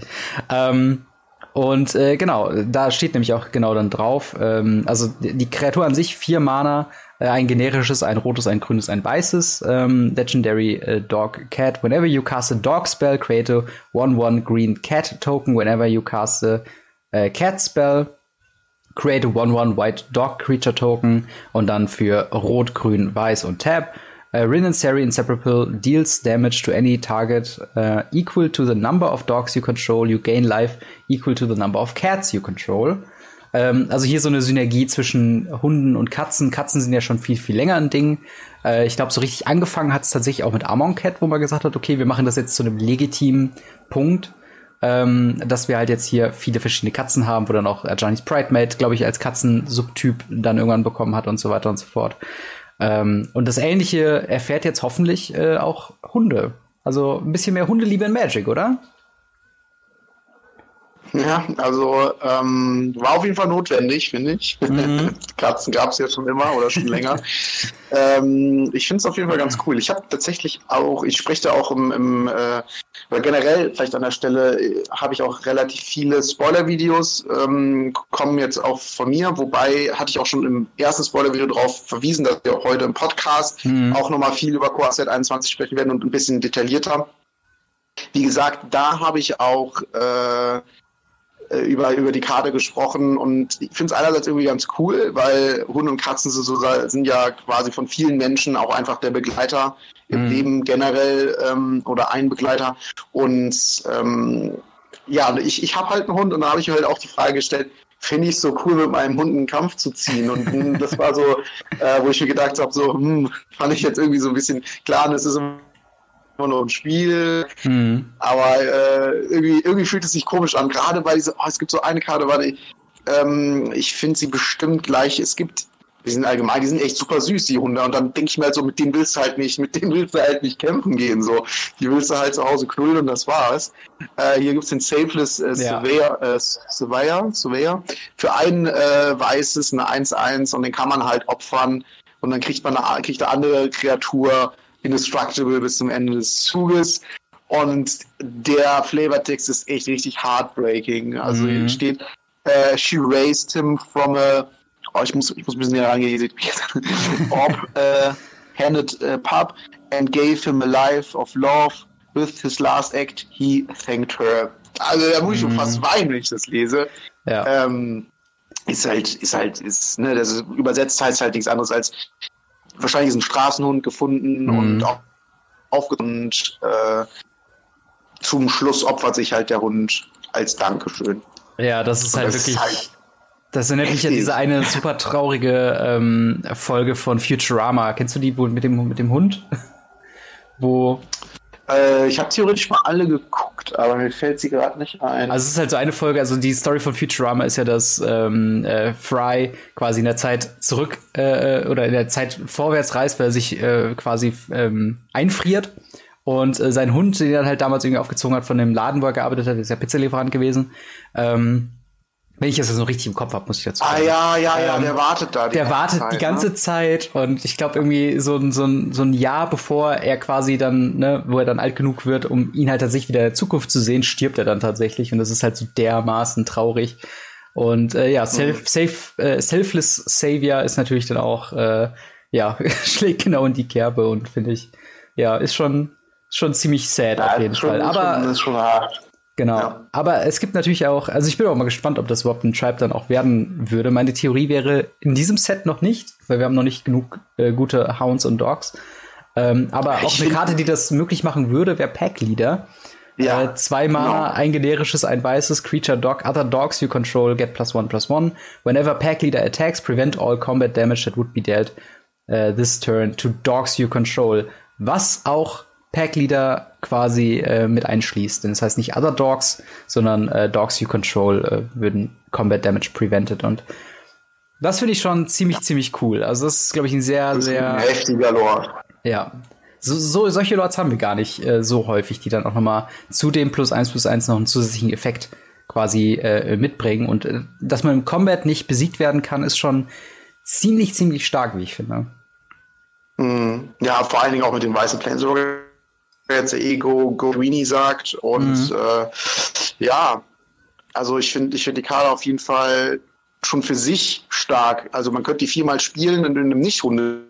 Ähm, und äh, genau, da steht nämlich auch genau dann drauf, ähm, also die Kreatur an sich, vier Mana, äh, ein generisches, ein rotes, ein grünes, ein weißes, ähm, Legendary äh, Dog Cat. Whenever you cast a Dog Spell, create a 1-1 Green Cat Token. Whenever you cast a äh, Cat Spell, create a 1-1 White Dog Creature Token. Und dann für Rot, Grün, Weiß und Tab. Uh, Rin and Sari Inseparable deals damage to any target uh, equal to the number of dogs you control. You gain life equal to the number of cats you control. Ähm, also hier so eine Synergie zwischen Hunden und Katzen. Katzen sind ja schon viel, viel länger ein Ding. Äh, ich glaube, so richtig angefangen hat es tatsächlich auch mit Amon Cat, wo man gesagt hat, okay, wir machen das jetzt zu einem legitimen Punkt. Ähm, dass wir halt jetzt hier viele verschiedene Katzen haben, wo dann auch Janis Pride Mate, glaube ich, als Katzensubtyp dann irgendwann bekommen hat und so weiter und so fort. Ähm, und das Ähnliche erfährt jetzt hoffentlich äh, auch Hunde. Also ein bisschen mehr Hundeliebe in Magic, oder? Ja, also ähm, war auf jeden Fall notwendig, finde ich. Mhm. Katzen gab es ja schon immer oder schon länger. ähm, ich finde es auf jeden Fall ganz cool. Ich habe tatsächlich auch, ich spreche da auch im, im äh, oder generell vielleicht an der Stelle äh, habe ich auch relativ viele Spoiler-Videos, ähm, kommen jetzt auch von mir, wobei hatte ich auch schon im ersten Spoiler-Video darauf verwiesen, dass wir heute im Podcast mhm. auch nochmal viel über Core 21 sprechen werden und ein bisschen detaillierter. Wie gesagt, da habe ich auch äh, über, über die Karte gesprochen und ich finde es einerseits irgendwie ganz cool, weil Hunde und Katzen sind, so, sind ja quasi von vielen Menschen auch einfach der Begleiter im mhm. Leben generell ähm, oder ein Begleiter und ähm, ja, ich, ich habe halt einen Hund und da habe ich mir halt auch die Frage gestellt, finde ich so cool, mit meinem Hund einen Kampf zu ziehen. Und hm, das war so, äh, wo ich mir gedacht habe, so, hm, fand ich jetzt irgendwie so ein bisschen klar, das ist immer nur ein Spiel. Mhm. Aber äh, irgendwie, irgendwie fühlt es sich komisch an. Gerade weil diese, oh, es gibt so eine Karte, warte, ähm, ich finde sie bestimmt gleich. Es gibt, die sind allgemein, die sind echt super süß, die Hunde. Und dann denke ich mir halt so, mit denen willst du halt nicht, mit denen willst du halt nicht kämpfen gehen. So. Die willst du halt zu Hause knullen und das war's. Äh, hier gibt's den Safeless äh, Surveyor, äh, Surveyor, Surveyor. Für ein äh, weißes, eine 1-1 und den kann man halt opfern. Und dann kriegt man eine, kriegt eine andere Kreatur indestructible bis zum Ende des Zuges. Und der Flavortext ist echt richtig heartbreaking. Also mhm. hier steht, uh, she raised him from a, oh, ich muss, ich muss ein bisschen näher rangehen, Orb uh, handed a pub and gave him a life of love. With his last act, he thanked her. Also da muss ich schon mhm. fast weinen, wenn ich das lese. Ja. Ähm, ist halt, ist halt, ist, ne, das ist, übersetzt heißt halt nichts anderes als wahrscheinlich ist ein Straßenhund gefunden mhm. und auch und äh, zum Schluss opfert sich halt der Hund als Dankeschön. Ja, das ist halt das wirklich. Ist halt Das erinnert mich an diese eine super traurige ähm, Folge von Futurama. Kennst du die mit dem, mit dem Hund? Wo äh, ich habe theoretisch mal alle geguckt, aber mir fällt sie gerade nicht ein. Also es ist halt so eine Folge, also die Story von Futurama ist ja, dass ähm, äh, Fry quasi in der Zeit zurück äh, oder in der Zeit vorwärts reist, weil er sich äh, quasi ähm, einfriert. Und äh, sein Hund, den er halt damals irgendwie aufgezogen hat von dem Laden, wo er gearbeitet hat, ist ja Pizzalieferant gewesen. Ähm, wenn ich das so richtig im Kopf habe, muss ich dazu sagen. Ah ja, ja, ja, ähm, der wartet da. Der wartet Zeit, die ganze ne? Zeit und ich glaube irgendwie so, so, so ein Jahr bevor er quasi dann, ne, wo er dann alt genug wird, um ihn halt tatsächlich wieder in der Zukunft zu sehen, stirbt er dann tatsächlich und das ist halt so dermaßen traurig. Und äh, ja, self, mhm. safe, äh, Selfless Savior ist natürlich dann auch, äh, ja, schlägt genau in die Kerbe und finde ich, ja, ist schon, schon ziemlich sad ja, auf jeden Fall. Aber schon, ist schon hart. Genau. Ja. Aber es gibt natürlich auch, also ich bin auch mal gespannt, ob das überhaupt ein Tribe dann auch werden würde. Meine Theorie wäre in diesem Set noch nicht, weil wir haben noch nicht genug äh, gute Hounds und Dogs. Ähm, aber ich auch eine Karte, die das möglich machen würde, wäre Pack Leader. Ja, äh, zwei Mana, genau. ein generisches, ein weißes, Creature Dog, other dogs you control get plus one plus one. Whenever Pack Leader attacks, prevent all combat damage that would be dealt uh, this turn to dogs you control. Was auch Pack-Leader quasi äh, mit einschließt. Denn das heißt nicht Other Dogs, sondern äh, Dogs You Control äh, würden Combat Damage prevented. Und das finde ich schon ziemlich, ziemlich cool. Also das ist, glaube ich, ein sehr, sehr... Ein heftiger Lord. Ja. So, so, solche Lords haben wir gar nicht äh, so häufig, die dann auch nochmal zu dem plus eins plus eins noch einen zusätzlichen Effekt quasi äh, mitbringen. Und äh, dass man im Combat nicht besiegt werden kann, ist schon ziemlich, ziemlich stark, wie ich finde. Mm, ja, vor allen Dingen auch mit den weißen Planeswalker jetzt Ego Gorini sagt. Und mhm. äh, ja, also ich finde ich finde die Karte auf jeden Fall schon für sich stark. Also man könnte die viermal spielen in einem Nicht-Hunde.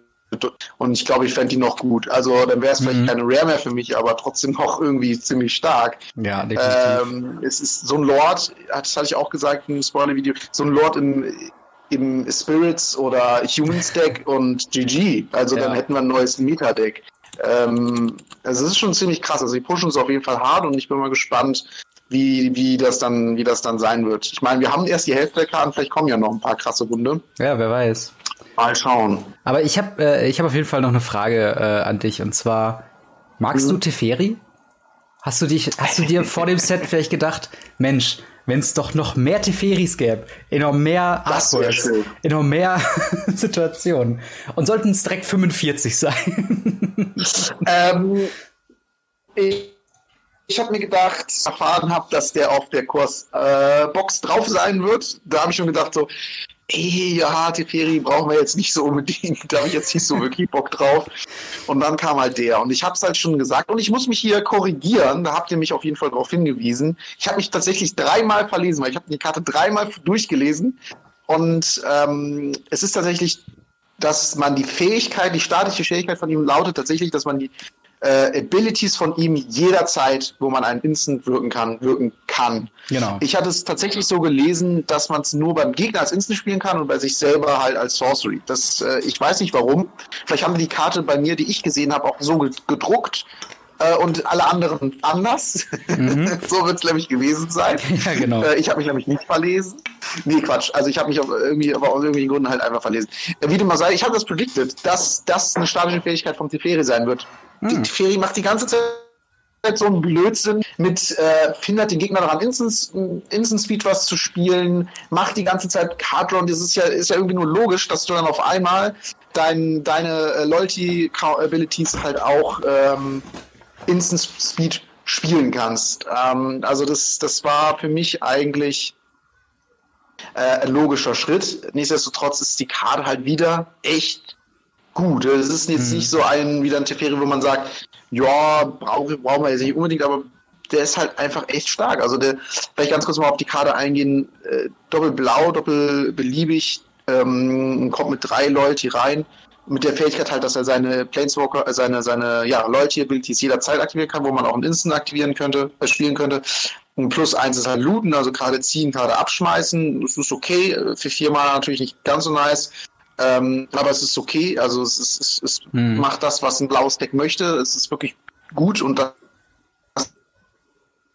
Und ich glaube, ich fände die noch gut. Also dann wäre es vielleicht mhm. keine Rare mehr für mich, aber trotzdem noch irgendwie ziemlich stark. Ja, definitiv. Ähm, es ist so ein Lord, das hatte ich auch gesagt im Spoiler-Video, so ein Lord im, im Spirits oder Humans Deck und GG. Also ja. dann hätten wir ein neues Meta-Deck. Ähm, also es ist schon ziemlich krass. Also die pushen es auf jeden Fall hart und ich bin mal gespannt, wie, wie, das dann, wie das dann sein wird. Ich meine, wir haben erst die Hälfte der Karten, vielleicht kommen ja noch ein paar krasse Runde. Ja, wer weiß. Mal schauen. Aber ich habe äh, hab auf jeden Fall noch eine Frage äh, an dich und zwar, magst mhm. du Teferi? Hast du, dich, hast du dir vor dem Set vielleicht gedacht, Mensch, wenn es doch noch mehr Teferis gäbe, in noch mehr Artworks, in noch mehr Situationen. Und sollten es direkt 45 sein. ähm, ich ich habe mir gedacht, erfahren habe, dass der auf der Kursbox äh, drauf sein wird. Da habe ich schon gedacht, so, ey, ja, Teferi brauchen wir jetzt nicht so unbedingt, da habe ich jetzt nicht so wirklich Bock drauf. Und dann kam halt der. Und ich habe es halt schon gesagt. Und ich muss mich hier korrigieren, da habt ihr mich auf jeden Fall darauf hingewiesen. Ich habe mich tatsächlich dreimal verlesen, weil ich habe die Karte dreimal durchgelesen. Und ähm, es ist tatsächlich, dass man die Fähigkeit, die statische Fähigkeit von ihm lautet tatsächlich, dass man die äh, Abilities von ihm jederzeit, wo man einen Instant wirken kann, wirken kann. Genau. Ich hatte es tatsächlich so gelesen, dass man es nur beim Gegner als Instant spielen kann und bei sich selber halt als Sorcery. Das, äh, ich weiß nicht warum. Vielleicht haben die die Karte bei mir, die ich gesehen habe, auch so gedruckt äh, und alle anderen anders. Mhm. so wird es nämlich gewesen sein. Ja, genau. Äh, ich habe mich nämlich nicht verlesen. Nee, Quatsch. Also ich habe mich auf irgendwie, aber aus irgendwelchen Gründen halt einfach verlesen. Äh, wie du mal sagst, ich habe das predicted, dass das eine statische Fähigkeit vom Teferi sein wird. Hm. Die Feri macht die ganze Zeit so ein Blödsinn mit äh, hindert den Gegner daran, Instant, Instant Speed was zu spielen, macht die ganze Zeit Card Draw. Das ist ja, ist ja irgendwie nur logisch, dass du dann auf einmal dein, deine äh, Loyalty Abilities halt auch ähm, Instant Speed spielen kannst. Ähm, also das, das war für mich eigentlich äh, ein logischer Schritt. Nichtsdestotrotz ist die Karte halt wieder echt gut. Es ist jetzt mhm. nicht so ein, wieder ein Teferi, wo man sagt, ja, brauchen brauchen wir jetzt nicht unbedingt, aber der ist halt einfach echt stark. Also der, vielleicht ganz kurz mal auf die Karte eingehen, äh, doppelblau, doppelbeliebig, ähm, kommt mit drei Loyalty rein, mit der Fähigkeit halt, dass er seine Planeswalker, äh, seine, seine ja, Loyalty-Abilities jederzeit aktivieren kann, wo man auch einen Instant aktivieren könnte, äh, spielen könnte. Und plus eins ist halt looten, also gerade ziehen, gerade abschmeißen. Das ist okay. Für viermal natürlich nicht ganz so nice. Ähm, aber es ist okay. Also es, ist, es, es hm. macht das, was ein blaues Deck möchte. Es ist wirklich gut und das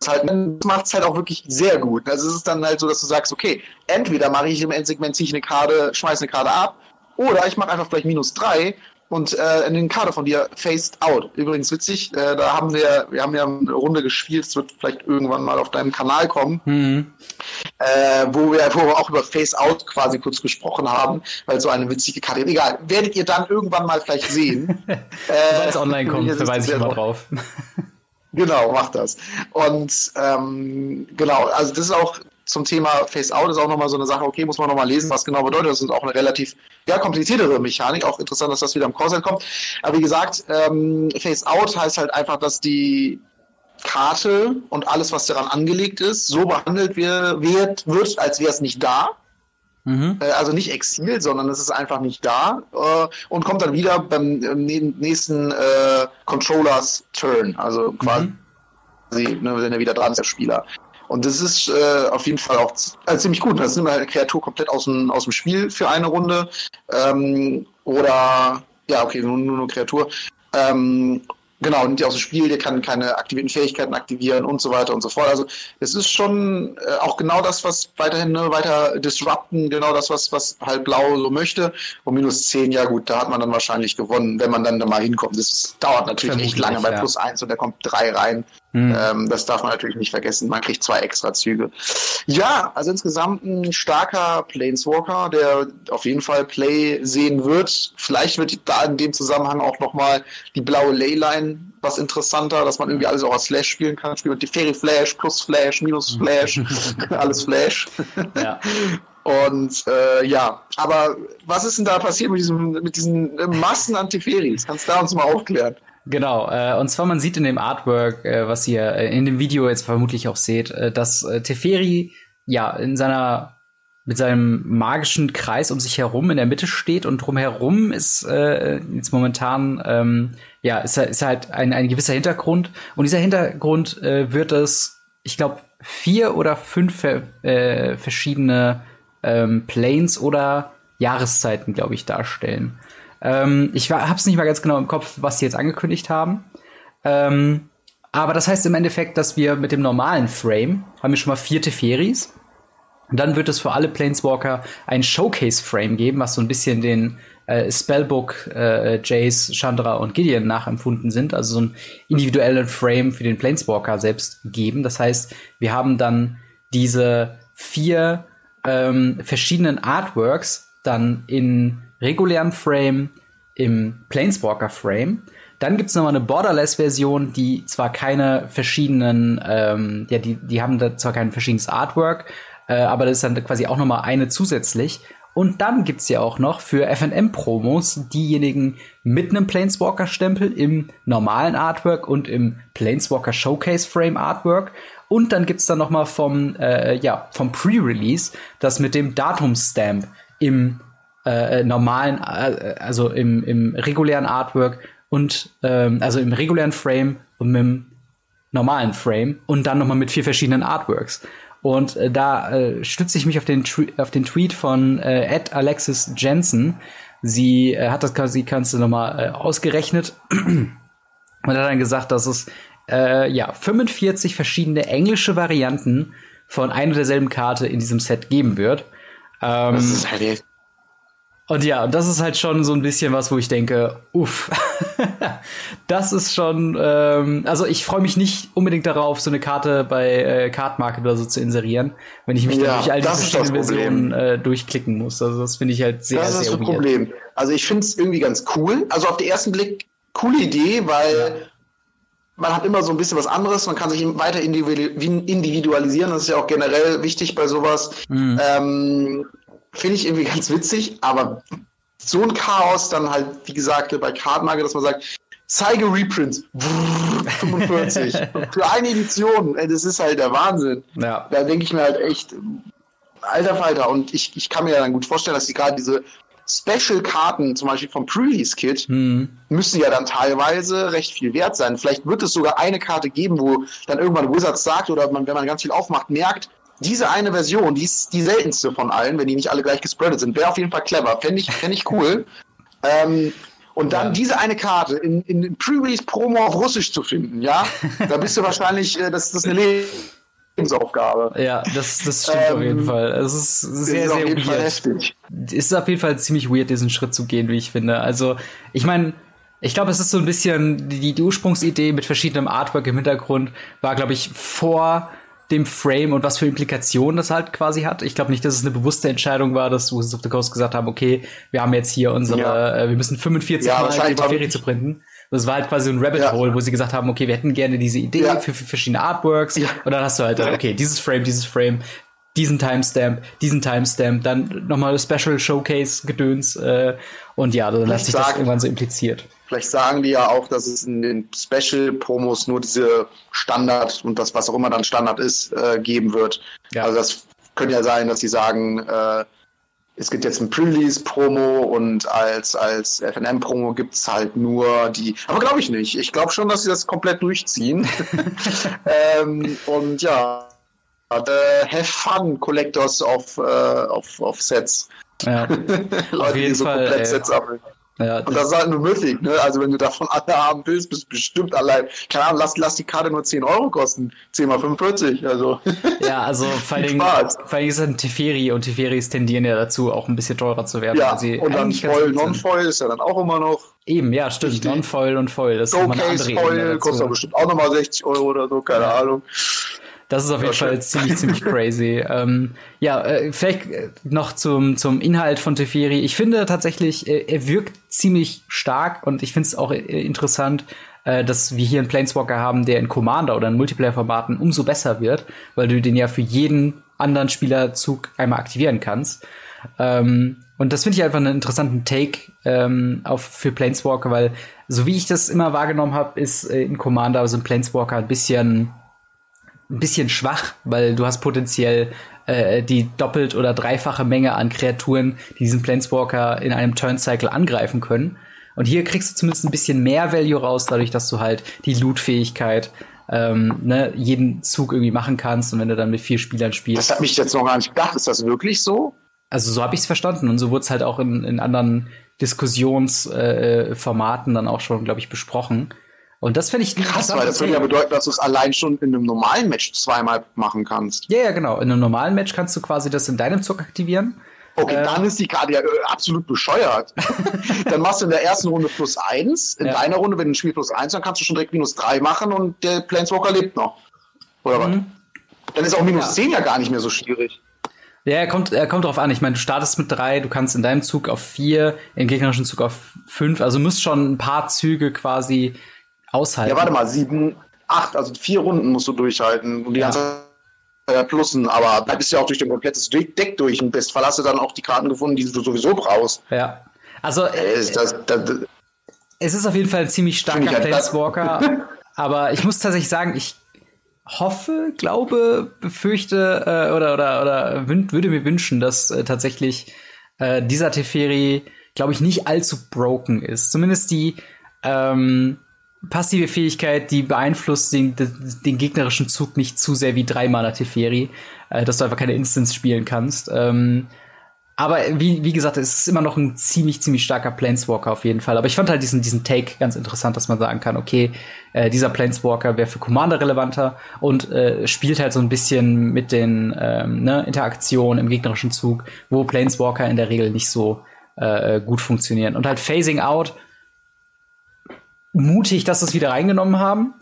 halt, macht es halt auch wirklich sehr gut. Also es ist dann halt so, dass du sagst, okay, entweder mache ich im Endsegment, ziehe ich eine Karte, schmeiße eine Karte ab, oder ich mache einfach vielleicht minus drei und äh, in den Kader von dir faced out. Übrigens witzig, äh, da haben wir, wir haben ja eine Runde gespielt, es wird vielleicht irgendwann mal auf deinem Kanal kommen, mhm. äh, wo, wir, wo wir auch über Face Out quasi kurz gesprochen haben, weil so eine witzige Karte. Egal, werdet ihr dann irgendwann mal vielleicht sehen. äh, Wenn es online kommt, verweise ich immer drauf. Genau, macht das. Und ähm, genau, also das ist auch zum Thema Face Out ist auch nochmal so eine Sache, okay, muss man nochmal lesen, was genau bedeutet. Das ist auch eine relativ ja, kompliziertere Mechanik. Auch interessant, dass das wieder im Core kommt. Aber wie gesagt, ähm, Face Out heißt halt einfach, dass die Karte und alles, was daran angelegt ist, so behandelt wird, wird als wäre es nicht da. Mhm. Äh, also nicht Exil, sondern es ist einfach nicht da äh, und kommt dann wieder beim nächsten äh, Controllers Turn. Also quasi, mhm. ne, wenn er wieder dran ist, der Spieler. Und das ist äh, auf jeden Fall auch also ziemlich gut. Das nimmt eine Kreatur komplett aus dem, aus dem Spiel für eine Runde. Ähm, oder, ja, okay, nur, nur eine Kreatur. Ähm, Genau, nimmt die aus dem Spiel, der kann keine aktivierten Fähigkeiten aktivieren und so weiter und so fort. Also es ist schon äh, auch genau das, was weiterhin ne, weiter disrupten, genau das, was, was halt Blau so möchte. Und minus 10, ja gut, da hat man dann wahrscheinlich gewonnen, wenn man dann da mal hinkommt. Das dauert natürlich Vermutlich, nicht lange bei ja. plus 1 und da kommt 3 rein. Mhm. Ähm, das darf man natürlich nicht vergessen. Man kriegt zwei extra Züge. Ja, also insgesamt ein starker Planeswalker, der auf jeden Fall Play sehen wird. Vielleicht wird da in dem Zusammenhang auch nochmal die blaue Leyline was interessanter, dass man irgendwie alles auch als Flash spielen kann. Spielt mit die Fairy Flash, plus Flash, minus Flash, alles Flash. Ja. Und äh, ja, aber was ist denn da passiert mit, diesem, mit diesen Massen an Teferis? Kannst du da uns mal aufklären? Genau, äh, und zwar man sieht in dem Artwork, äh, was ihr äh, in dem Video jetzt vermutlich auch seht, äh, dass äh, Teferi ja in seiner mit seinem magischen Kreis um sich herum in der Mitte steht und drumherum ist äh, jetzt momentan ähm, ja ist, ist halt ein, ein gewisser Hintergrund. Und dieser Hintergrund äh, wird es ich glaube vier oder fünf äh, verschiedene ähm, Planes oder Jahreszeiten glaube ich darstellen ähm, ich habe es nicht mal ganz genau im Kopf, was sie jetzt angekündigt haben. Ähm, aber das heißt im Endeffekt, dass wir mit dem normalen Frame haben wir schon mal vier Teferis. Und dann wird es für alle Planeswalker ein Showcase-Frame geben, was so ein bisschen den äh, Spellbook äh, Jace, Chandra und Gideon nachempfunden sind. Also so ein individuellen Frame für den Planeswalker selbst geben. Das heißt, wir haben dann diese vier ähm, verschiedenen Artworks dann in regulären Frame, im Planeswalker Frame. Dann gibt's noch mal eine Borderless-Version, die zwar keine verschiedenen, ähm, ja, die, die haben da zwar kein verschiedenes Artwork, äh, aber das ist dann quasi auch noch mal eine zusätzlich. Und dann gibt's ja auch noch für FNM-Promos diejenigen mit einem Planeswalker-Stempel im normalen Artwork und im Planeswalker Showcase Frame Artwork. Und dann gibt's dann noch mal vom, äh, ja, vom Pre-Release das mit dem Datum-Stamp im äh, normalen, äh, also im, im regulären Artwork und ähm, also im regulären Frame und mit dem normalen Frame und dann nochmal mit vier verschiedenen Artworks. Und äh, da äh, stütze ich mich auf den, auf den Tweet von äh, Ed Alexis Jensen. Sie äh, hat das quasi kannst nochmal äh, ausgerechnet und hat dann gesagt, dass es äh, ja 45 verschiedene englische Varianten von einer derselben Karte in diesem Set geben wird. Ähm, das ist halt und ja, das ist halt schon so ein bisschen was, wo ich denke, uff, das ist schon, ähm, also ich freue mich nicht unbedingt darauf, so eine Karte bei äh, Card Market oder so zu inserieren, wenn ich mich ja, durch all die verschiedenen Versionen äh, durchklicken muss. Also das finde ich halt sehr, das sehr Das ist das Problem. Also ich finde es irgendwie ganz cool. Also auf den ersten Blick coole Idee, weil ja. man hat immer so ein bisschen was anderes, man kann sich weiter individualisieren, das ist ja auch generell wichtig bei sowas. Mhm. Ähm, finde ich irgendwie ganz witzig, aber so ein Chaos dann halt, wie gesagt, bei Cardmarket, dass man sagt, zeige Reprints, 45, für eine Edition, das ist halt der Wahnsinn. Ja. Da denke ich mir halt echt, alter Falter, und ich, ich kann mir ja dann gut vorstellen, dass die gerade diese Special-Karten, zum Beispiel vom Pre-Release-Kit, hm. müssen ja dann teilweise recht viel wert sein. Vielleicht wird es sogar eine Karte geben, wo dann irgendwann Wizards sagt oder man, wenn man ganz viel aufmacht, merkt, diese eine Version, die ist die seltenste von allen, wenn die nicht alle gleich gespreadet sind. Wäre auf jeden Fall clever. Fände ich, fänd ich cool. ähm, Und dann ja. diese eine Karte in, in Pre-Release-Promo auf Russisch zu finden, ja, da bist du wahrscheinlich, äh, das, das ist eine Lebensaufgabe. Ja, das, das stimmt ähm, auf jeden ähm, Fall. Es ist sehr, ist sehr weird. Fall heftig. Es ist auf jeden Fall ziemlich weird, diesen Schritt zu gehen, wie ich finde. Also, ich meine, ich glaube, es ist so ein bisschen die, die Ursprungsidee mit verschiedenem Artwork im Hintergrund war, glaube ich, vor dem Frame und was für Implikationen das halt quasi hat. Ich glaube nicht, dass es eine bewusste Entscheidung war, dass Wizards of the Coast gesagt haben, okay, wir haben jetzt hier unsere, ja. äh, wir müssen 45 ja, Mal die Ferie zu printen. Das war halt quasi ein Rabbit ja. Hole, wo sie gesagt haben, okay, wir hätten gerne diese Idee ja. für, für, verschiedene Artworks. Ja. Und dann hast du halt, okay, dieses Frame, dieses Frame, diesen Timestamp, diesen Timestamp, dann nochmal Special Showcase Gedöns. Äh, und ja, dann hat sich das irgendwann so impliziert. Vielleicht sagen die ja auch, dass es in den Special-Promos nur diese Standard und das, was auch immer dann Standard ist, äh, geben wird. Ja. Also das könnte ja sein, dass sie sagen, äh, es gibt jetzt ein Pre-Release-Promo und als, als FNM-Promo gibt es halt nur die. Aber glaube ich nicht. Ich glaube schon, dass sie das komplett durchziehen. ähm, und ja, äh, have fun, Collectors auf, äh, auf, auf Sets. Ja. Leute, auf jeden die so Fall, komplett ey. Sets abbilden. Ja, und das ist halt nur Mythic, ne? Also wenn du davon alle haben willst, bist du bestimmt allein. Keine Ahnung, lass, lass die Karte nur 10 Euro kosten. 10 mal 45, also. Ja, also vor allem, vor allem ist es ein Teferi und Teferis tendieren ja dazu, auch ein bisschen teurer zu werden. Ja, und dann Foil, Non-Foil ist ja dann auch immer noch. Eben, ja, stimmt. Non-Foil und Foil. Das Showcase Foil kostet bestimmt auch nochmal 60 Euro oder so, keine ja. Ahnung. Das ist auf jeden Fall ziemlich, ziemlich crazy. Ähm, ja, äh, vielleicht noch zum, zum Inhalt von Teferi. Ich finde tatsächlich, äh, er wirkt ziemlich stark und ich finde es auch äh, interessant, äh, dass wir hier einen Planeswalker haben, der in Commander oder in Multiplayer-Formaten umso besser wird, weil du den ja für jeden anderen Spielerzug einmal aktivieren kannst. Ähm, und das finde ich einfach einen interessanten Take ähm, auf für Planeswalker, weil so wie ich das immer wahrgenommen habe, ist äh, in Commander so ein Planeswalker ein bisschen ein bisschen schwach, weil du hast potenziell äh, die doppelt oder dreifache Menge an Kreaturen, die diesen Planeswalker in einem Turncycle angreifen können. Und hier kriegst du zumindest ein bisschen mehr Value raus, dadurch, dass du halt die Loot-Fähigkeit ähm, ne, jeden Zug irgendwie machen kannst und wenn du dann mit vier Spielern spielst. Das hat mich jetzt noch gar nicht gedacht. Ist das wirklich so? Also so habe ich es verstanden und so wurde es halt auch in, in anderen Diskussionsformaten äh, dann auch schon, glaube ich, besprochen. Und das finde ich krass, weil das würde ja bedeuten, dass du es allein schon in einem normalen Match zweimal machen kannst. Ja, ja, genau. In einem normalen Match kannst du quasi das in deinem Zug aktivieren. Okay, äh, dann ist die Karte ja äh, absolut bescheuert. dann machst du in der ersten Runde plus eins. In ja. deiner Runde, wenn du ein Spiel plus eins, dann kannst du schon direkt minus drei machen und der Planeswalker lebt noch. Oder mhm. was? Dann ist auch minus ja. zehn ja gar nicht mehr so schwierig. Ja, er kommt, er kommt drauf an. Ich meine, du startest mit drei, du kannst in deinem Zug auf vier, im gegnerischen Zug auf fünf. Also du musst schon ein paar Züge quasi aushalten. Ja, warte mal, sieben, acht, also vier Runden musst du durchhalten und die ja. ganze äh, Plussen, aber da bist du ja auch durch dein komplettes Deck durch und hast du dann auch die Karten gefunden, die du sowieso brauchst. Ja. Also äh, das, das, es ist auf jeden Fall ein ziemlich starker halt Planeswalker, aber ich muss tatsächlich sagen, ich hoffe, glaube, befürchte äh, oder oder oder würde mir wünschen, dass äh, tatsächlich äh, dieser Teferi, glaube ich, nicht allzu broken ist. Zumindest die ähm, passive Fähigkeit, die beeinflusst den, den, gegnerischen Zug nicht zu sehr wie drei Mana Teferi, äh, dass du einfach keine Instance spielen kannst. Ähm, aber wie, wie gesagt, es ist immer noch ein ziemlich, ziemlich starker Planeswalker auf jeden Fall. Aber ich fand halt diesen, diesen Take ganz interessant, dass man sagen kann, okay, äh, dieser Planeswalker wäre für Commander relevanter und äh, spielt halt so ein bisschen mit den ähm, ne, Interaktionen im gegnerischen Zug, wo Planeswalker in der Regel nicht so äh, gut funktionieren. Und halt Phasing Out mutig, dass sie es wieder reingenommen haben.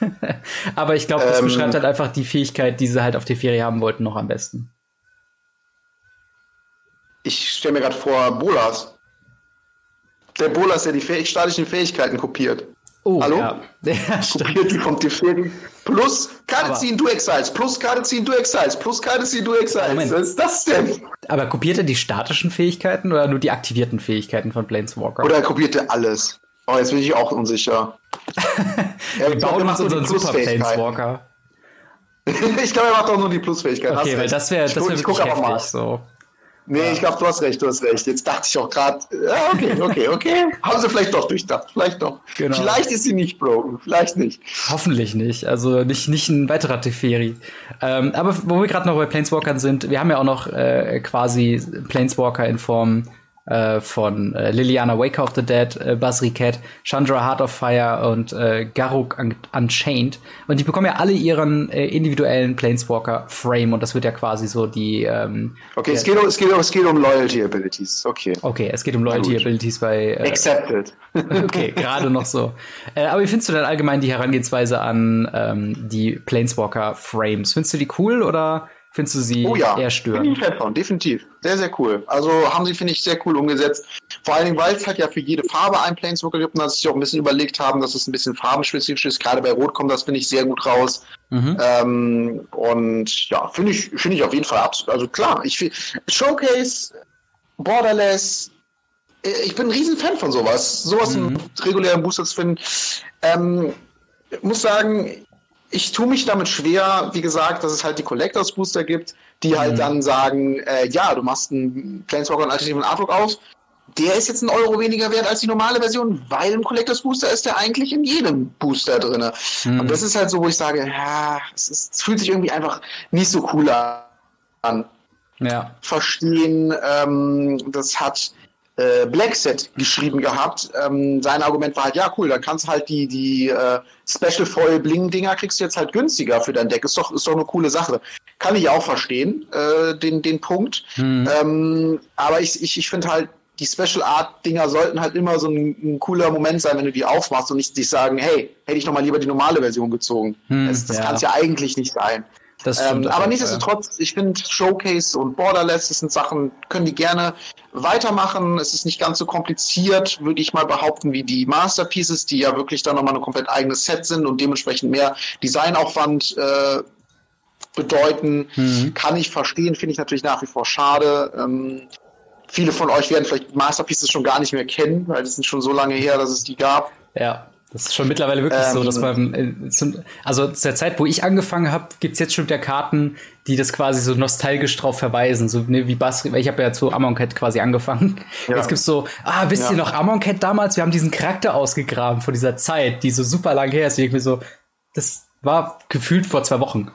Aber ich glaube, das ähm, beschreibt halt einfach die Fähigkeit, die sie halt auf die Ferie haben wollten, noch am besten. Ich stelle mir gerade vor, Bolas. Der Bolas, der die Fäh statischen Fähigkeiten kopiert. Oh, Hallo? Ja. ja kopiert die kommt die Ferie. Plus Karte aber, ziehen, du Exiles. Plus Karte ziehen, du Exiles. Plus Karte ziehen, du Exiles. Moment. Was ist das denn? Aber kopiert er die statischen Fähigkeiten oder nur die aktivierten Fähigkeiten von Planeswalker? Oder er kopierte alles? Oh, jetzt bin ich auch unsicher. Wir bauen uns unseren Super Planeswalker. ich glaube, er macht auch nur die Plusfähigkeit. Okay, weil das wäre das wär wirklich heftig mal. so. Nee, ja. ich glaube, du hast recht, du hast recht. Jetzt dachte ich auch gerade, ja, okay, okay, okay. Haben sie vielleicht doch durchdacht, vielleicht doch. Genau. Vielleicht ist sie nicht broken, vielleicht nicht. Hoffentlich nicht. Also nicht, nicht ein weiterer Teferi. Ähm, aber wo wir gerade noch bei Planeswalkern sind, wir haben ja auch noch äh, quasi Planeswalker in Form äh, von äh, Liliana Waker of the Dead, äh, Basri Cat, Chandra Heart of Fire und äh, Garuk Un Unchained. Und die bekommen ja alle ihren äh, individuellen Planeswalker-Frame und das wird ja quasi so die. Ähm, okay, es geht, um, es, geht um, es geht um Loyalty-Abilities. Okay. Okay, es geht um Loyalty-Abilities bei. Äh, Accepted. okay, gerade noch so. Äh, aber wie findest du denn allgemein die Herangehensweise an ähm, die Planeswalker-Frames? Findest du die cool oder Findest du sie oh ja, eher störend? Bin ich Fan von, definitiv. Sehr, sehr cool. Also haben sie, finde ich, sehr cool umgesetzt. Vor allen Dingen, weil es halt ja für jede Farbe einen Planeswalker gibt und dass sie sich auch ein bisschen überlegt haben, dass es ein bisschen farbenspezifisch ist. Gerade bei Rot kommt das, finde ich, sehr gut raus. Mhm. Ähm, und ja, finde ich, finde ich auf jeden Fall absolut. Also klar, ich finde Showcase, Borderless, äh, ich bin ein riesen Fan von sowas. Sowas mhm. im regulären Booster zu finden. Ähm, muss sagen, ich tue mich damit schwer, wie gesagt, dass es halt die Collectors Booster gibt, die halt mhm. dann sagen, äh, ja, du machst einen Planeswalker und alternativen Artwork auf. Der ist jetzt ein Euro weniger wert als die normale Version, weil im Collectors Booster ist der eigentlich in jedem Booster drin. Mhm. Und das ist halt so, wo ich sage, ja, es, ist, es fühlt sich irgendwie einfach nicht so cool an. Ja. Verstehen, ähm, das hat äh, Blackset geschrieben gehabt. Ähm, sein Argument war halt, ja cool, dann kannst du halt die, die äh, Special Foil Bling Dinger kriegst du jetzt halt günstiger für dein Deck. Ist doch, ist doch eine coole Sache. Kann ich auch verstehen, äh, den, den Punkt. Hm. Ähm, aber ich, ich, ich finde halt, die Special Art Dinger sollten halt immer so ein, ein, cooler Moment sein, wenn du die aufmachst und nicht dich sagen, hey, hätte ich noch mal lieber die normale Version gezogen. Hm, das das ja. kann es ja eigentlich nicht sein. Ähm, aber nichtsdestotrotz, ich finde Showcase und Borderless, das sind Sachen, können die gerne weitermachen. Es ist nicht ganz so kompliziert, würde ich mal behaupten, wie die Masterpieces, die ja wirklich dann nochmal ein komplett eigenes Set sind und dementsprechend mehr Designaufwand äh, bedeuten. Mhm. Kann ich verstehen, finde ich natürlich nach wie vor schade. Ähm, viele von euch werden vielleicht Masterpieces schon gar nicht mehr kennen, weil es sind schon so lange her, dass es die gab. Ja. Das ist schon mittlerweile wirklich ähm, so, dass ähm. man, äh, also zu der Zeit, wo ich angefangen habe, gibt's jetzt schon wieder Karten, die das quasi so nostalgisch drauf verweisen, so ne, wie Bass, ich habe ja zu Amonkhet quasi angefangen. Ja. Jetzt gibt's so, ah, wisst ja. ihr noch Amonkhet damals? Wir haben diesen Charakter ausgegraben von dieser Zeit, die so super lang her ist. Und ich mir so, das war gefühlt vor zwei Wochen.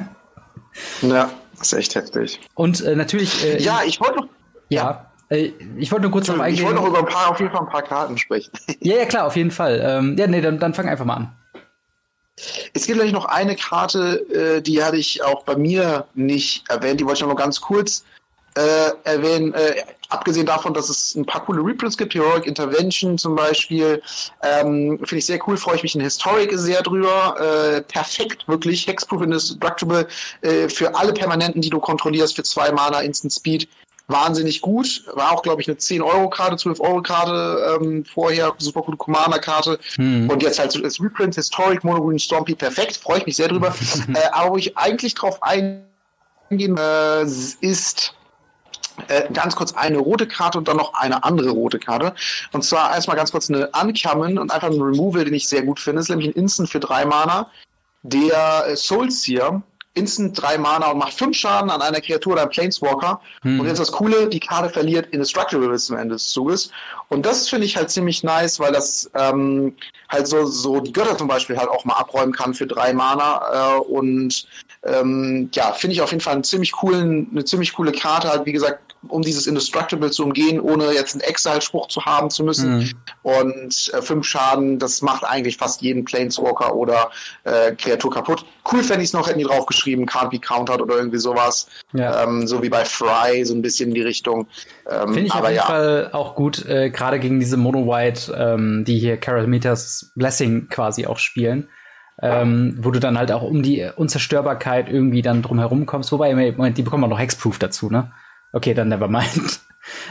ja, das ist echt heftig. Und äh, natürlich. Äh, ja, ich wollte noch. ja. ja. Äh, ich wollte nur kurz darauf eingehen. Ich wollte noch über ein paar, auf jeden Fall ein paar Karten sprechen. Ja, ja, klar, auf jeden Fall. Ähm, ja, nee, dann, dann fang einfach mal an. Es gibt gleich noch eine Karte, äh, die hatte ich auch bei mir nicht erwähnt, die wollte ich noch ganz kurz äh, erwähnen. Äh, abgesehen davon, dass es ein paar coole Reprints gibt, Heroic Intervention zum Beispiel, ähm, finde ich sehr cool, freue ich mich in Historic sehr drüber. Äh, perfekt, wirklich, Hexproof Indestructible äh, für alle Permanenten, die du kontrollierst, für zwei Mana Instant Speed wahnsinnig gut. War auch, glaube ich, eine 10-Euro-Karte, 12-Euro-Karte ähm, vorher, super gute Commander-Karte. Hm. Und jetzt halt als Reprint, Historic, Monogreen, Stompy, perfekt. Freue ich mich sehr drüber. äh, aber wo ich eigentlich drauf eingehen äh, ist äh, ganz kurz eine rote Karte und dann noch eine andere rote Karte. Und zwar erstmal ganz kurz eine Uncommon und einfach ein Removal, den ich sehr gut finde. Das ist nämlich ein Instant für drei Mana. Der äh, Soulseer instant drei Mana und macht fünf Schaden an einer Kreatur oder einem Planeswalker. Hm. Und jetzt das Coole, die Karte verliert Indestructible bis zum Ende des Zuges. Und das finde ich halt ziemlich nice, weil das ähm, halt so, so die Götter zum Beispiel halt auch mal abräumen kann für drei Mana. Äh, und ähm, ja, finde ich auf jeden Fall einen ziemlich coolen, eine ziemlich coole Karte. Halt, wie gesagt, um dieses Indestructible zu umgehen, ohne jetzt einen Exile-Spruch zu haben zu müssen. Mhm. Und äh, fünf Schaden, das macht eigentlich fast jeden Planeswalker oder äh, Kreatur kaputt. Cool fände ich es noch, hätten die draufgeschrieben, can't be countered oder irgendwie sowas. Ja. Ähm, so wie bei Fry, so ein bisschen in die Richtung. Ähm, Finde ich aber auf jeden ja. Fall auch gut, äh, gerade gegen diese Mono-White, ähm, die hier Carol Meters Blessing quasi auch spielen. Ähm, wo du dann halt auch um die Unzerstörbarkeit irgendwie dann drum herum kommst. Wobei, Moment, die bekommen auch noch Hexproof dazu, ne? Okay, dann never mind.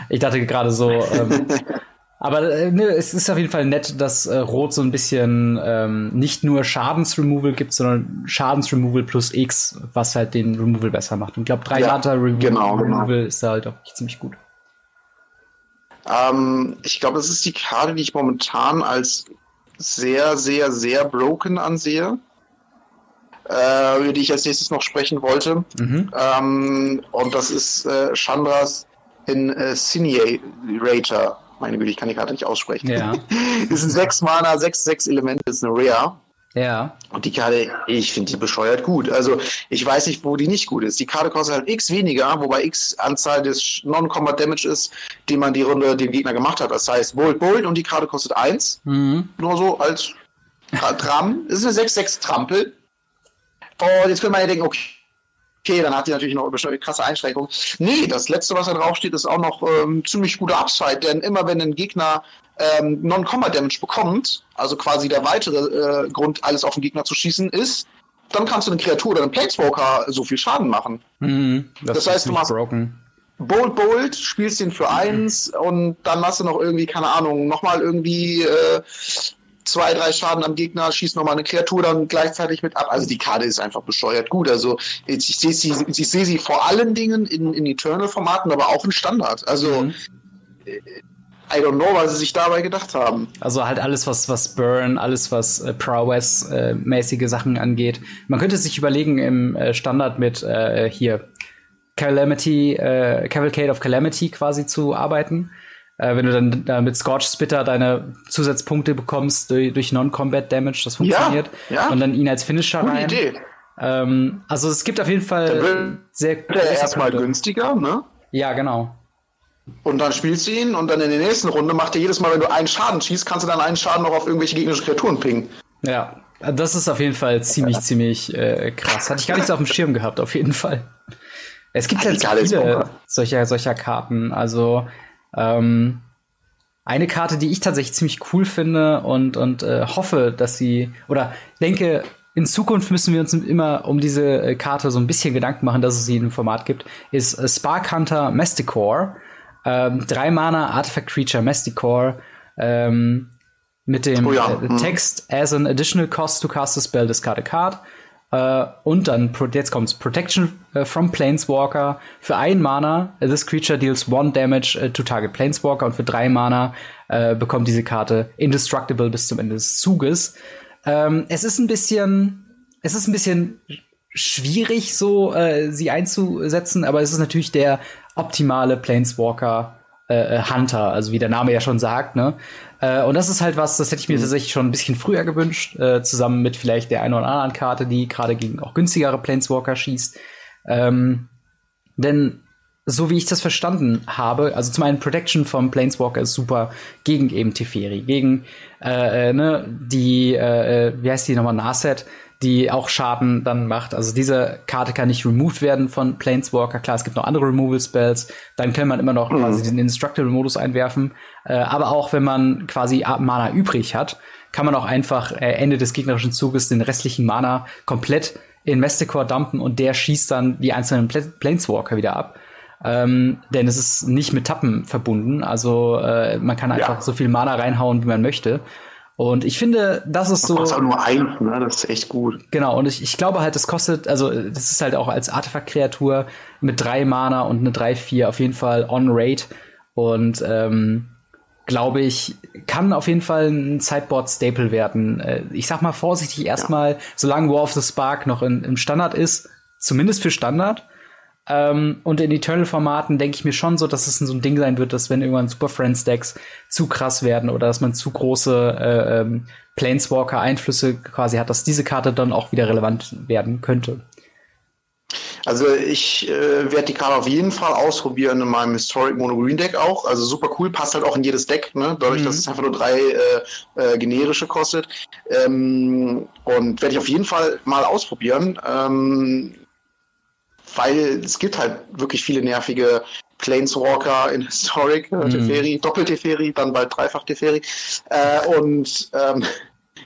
Ich dachte gerade so, ähm, aber äh, ne, es ist auf jeden Fall nett, dass äh, Rot so ein bisschen ähm, nicht nur Schadensremoval gibt, sondern Schadensremoval plus X, was halt den Removal besser macht. Und ich glaube, drei ja, Removal, genau, genau. Removal ist da halt auch ziemlich gut. Ähm, ich glaube, das ist die Karte, die ich momentan als sehr, sehr, sehr broken ansehe äh, über die ich als nächstes noch sprechen wollte. Mhm. Ähm, und das ist äh, Chandras in äh, Meine Güte, ich kann die Karte nicht aussprechen. Ja. ist ein 6 Mana, 6, 6 Elemente, ist eine Rare. Ja. Und die Karte, ich finde die bescheuert gut. Also ich weiß nicht, wo die nicht gut ist. Die Karte kostet halt X weniger, wobei X Anzahl des Non-Combat Damage ist, die man die Runde dem Gegner gemacht hat. Das heißt Bold Bold und die Karte kostet 1. Mhm. Nur so als Tram. Ist eine 6-6 Trampel. Und jetzt könnte man ja denken, okay, okay, dann hat die natürlich noch eine krasse Einschränkung. Nee, das letzte, was da draufsteht, ist auch noch ähm, ziemlich guter Upside, denn immer wenn ein Gegner ähm, Non-Combat Damage bekommt, also quasi der weitere äh, Grund, alles auf den Gegner zu schießen, ist, dann kannst du eine Kreatur oder einen Planeswalker so viel Schaden machen. Mhm, das, das heißt, du machst broken. Bold Bold, spielst den für eins und dann machst du noch irgendwie, keine Ahnung, nochmal irgendwie äh, zwei, drei Schaden am Gegner, schießt nochmal eine Kreatur dann gleichzeitig mit ab. Also die Karte ist einfach bescheuert gut. Also ich, ich sehe sie, ich sehe sie vor allen Dingen in, in Eternal-Formaten, aber auch in Standard. Also mhm. Äh, I don't know, was sie sich dabei gedacht haben. Also halt alles, was, was Burn, alles, was äh, Prowess-mäßige äh, Sachen angeht. Man könnte sich überlegen, im äh, Standard mit äh, hier Calamity, äh, Cavalcade of Calamity quasi zu arbeiten. Äh, wenn du dann äh, mit Scorch Spitter deine Zusatzpunkte bekommst durch, durch Non-Combat Damage, das funktioniert. Ja, ja. Und dann ihn als Finisher Gute rein. Idee. Ähm, also es gibt auf jeden Fall sehr. Wird er erstmal günstiger, ne? Ja, genau. Und dann spielst du ihn und dann in der nächsten Runde macht er jedes Mal, wenn du einen Schaden schießt, kannst du dann einen Schaden noch auf irgendwelche gegnerische Kreaturen pingen. Ja, das ist auf jeden Fall ziemlich, ja. ziemlich äh, krass. Hatte ich gar nicht so auf dem Schirm gehabt, auf jeden Fall. Es gibt halt viele solcher, solcher Karten. Also ähm, eine Karte, die ich tatsächlich ziemlich cool finde und, und äh, hoffe, dass sie, oder denke, in Zukunft müssen wir uns immer um diese äh, Karte so ein bisschen Gedanken machen, dass es sie im Format gibt, ist äh, Spark Hunter Masticore. Ähm, drei Mana Artifact Creature Masticore ähm, mit dem oh ja. äh, Text as an additional cost to cast a spell discard a card. Äh, und dann, jetzt kommt's, Protection äh, from Planeswalker. Für ein Mana, uh, this creature deals one damage uh, to target Planeswalker und für drei Mana äh, bekommt diese Karte Indestructible bis zum Ende des Zuges. Ähm, es ist ein bisschen, es ist ein bisschen schwierig, so äh, sie einzusetzen, aber es ist natürlich der optimale Planeswalker äh, äh, Hunter, also wie der Name ja schon sagt, ne? Äh, und das ist halt was, das hätte ich mir mhm. tatsächlich schon ein bisschen früher gewünscht, äh, zusammen mit vielleicht der einen oder anderen Karte, die gerade gegen auch günstigere Planeswalker schießt. Ähm, denn so wie ich das verstanden habe, also zum einen Protection vom Planeswalker ist super gegen eben Teferi, gegen äh, äh ne, die, äh, äh, wie heißt die nochmal, Narset, die auch Schaden dann macht. Also diese Karte kann nicht removed werden von Planeswalker. Klar, es gibt noch andere Removal-Spells. Dann kann man immer noch mhm. quasi den Indestructible-Modus einwerfen. Äh, aber auch wenn man quasi Mana übrig hat, kann man auch einfach äh, Ende des gegnerischen Zuges den restlichen Mana komplett in Masticore dumpen und der schießt dann die einzelnen Pla Planeswalker wieder ab. Ähm, denn es ist nicht mit Tappen verbunden. Also äh, man kann einfach ja. so viel Mana reinhauen, wie man möchte. Und ich finde, das ist so. Das kostet nur eins, ne? Das ist echt gut. Genau, und ich, ich glaube halt, das kostet, also das ist halt auch als Artefakt-Kreatur mit drei Mana und eine 3-4 auf jeden Fall on-rate. Und ähm, glaube ich, kann auf jeden Fall ein Sideboard-Staple werden. Äh, ich sag mal vorsichtig erstmal, ja. solange War of the Spark noch in, im Standard ist, zumindest für Standard, ähm, und in Eternal-Formaten denke ich mir schon so, dass es so ein Ding sein wird, dass wenn irgendwann Super Friends-Decks zu krass werden oder dass man zu große äh, ähm, Planeswalker-Einflüsse quasi hat, dass diese Karte dann auch wieder relevant werden könnte. Also ich äh, werde die Karte auf jeden Fall ausprobieren in meinem Historic Mono Green Deck auch. Also super cool, passt halt auch in jedes Deck, ne? dadurch, mhm. dass es einfach nur drei äh, äh, generische kostet. Ähm, und werde ich auf jeden Fall mal ausprobieren. Ähm, weil es gibt halt wirklich viele nervige Planeswalker in Historic, äh, mhm. Teferi, Doppel-Teferi, dann bald Dreifach-Teferi. Äh, und ähm,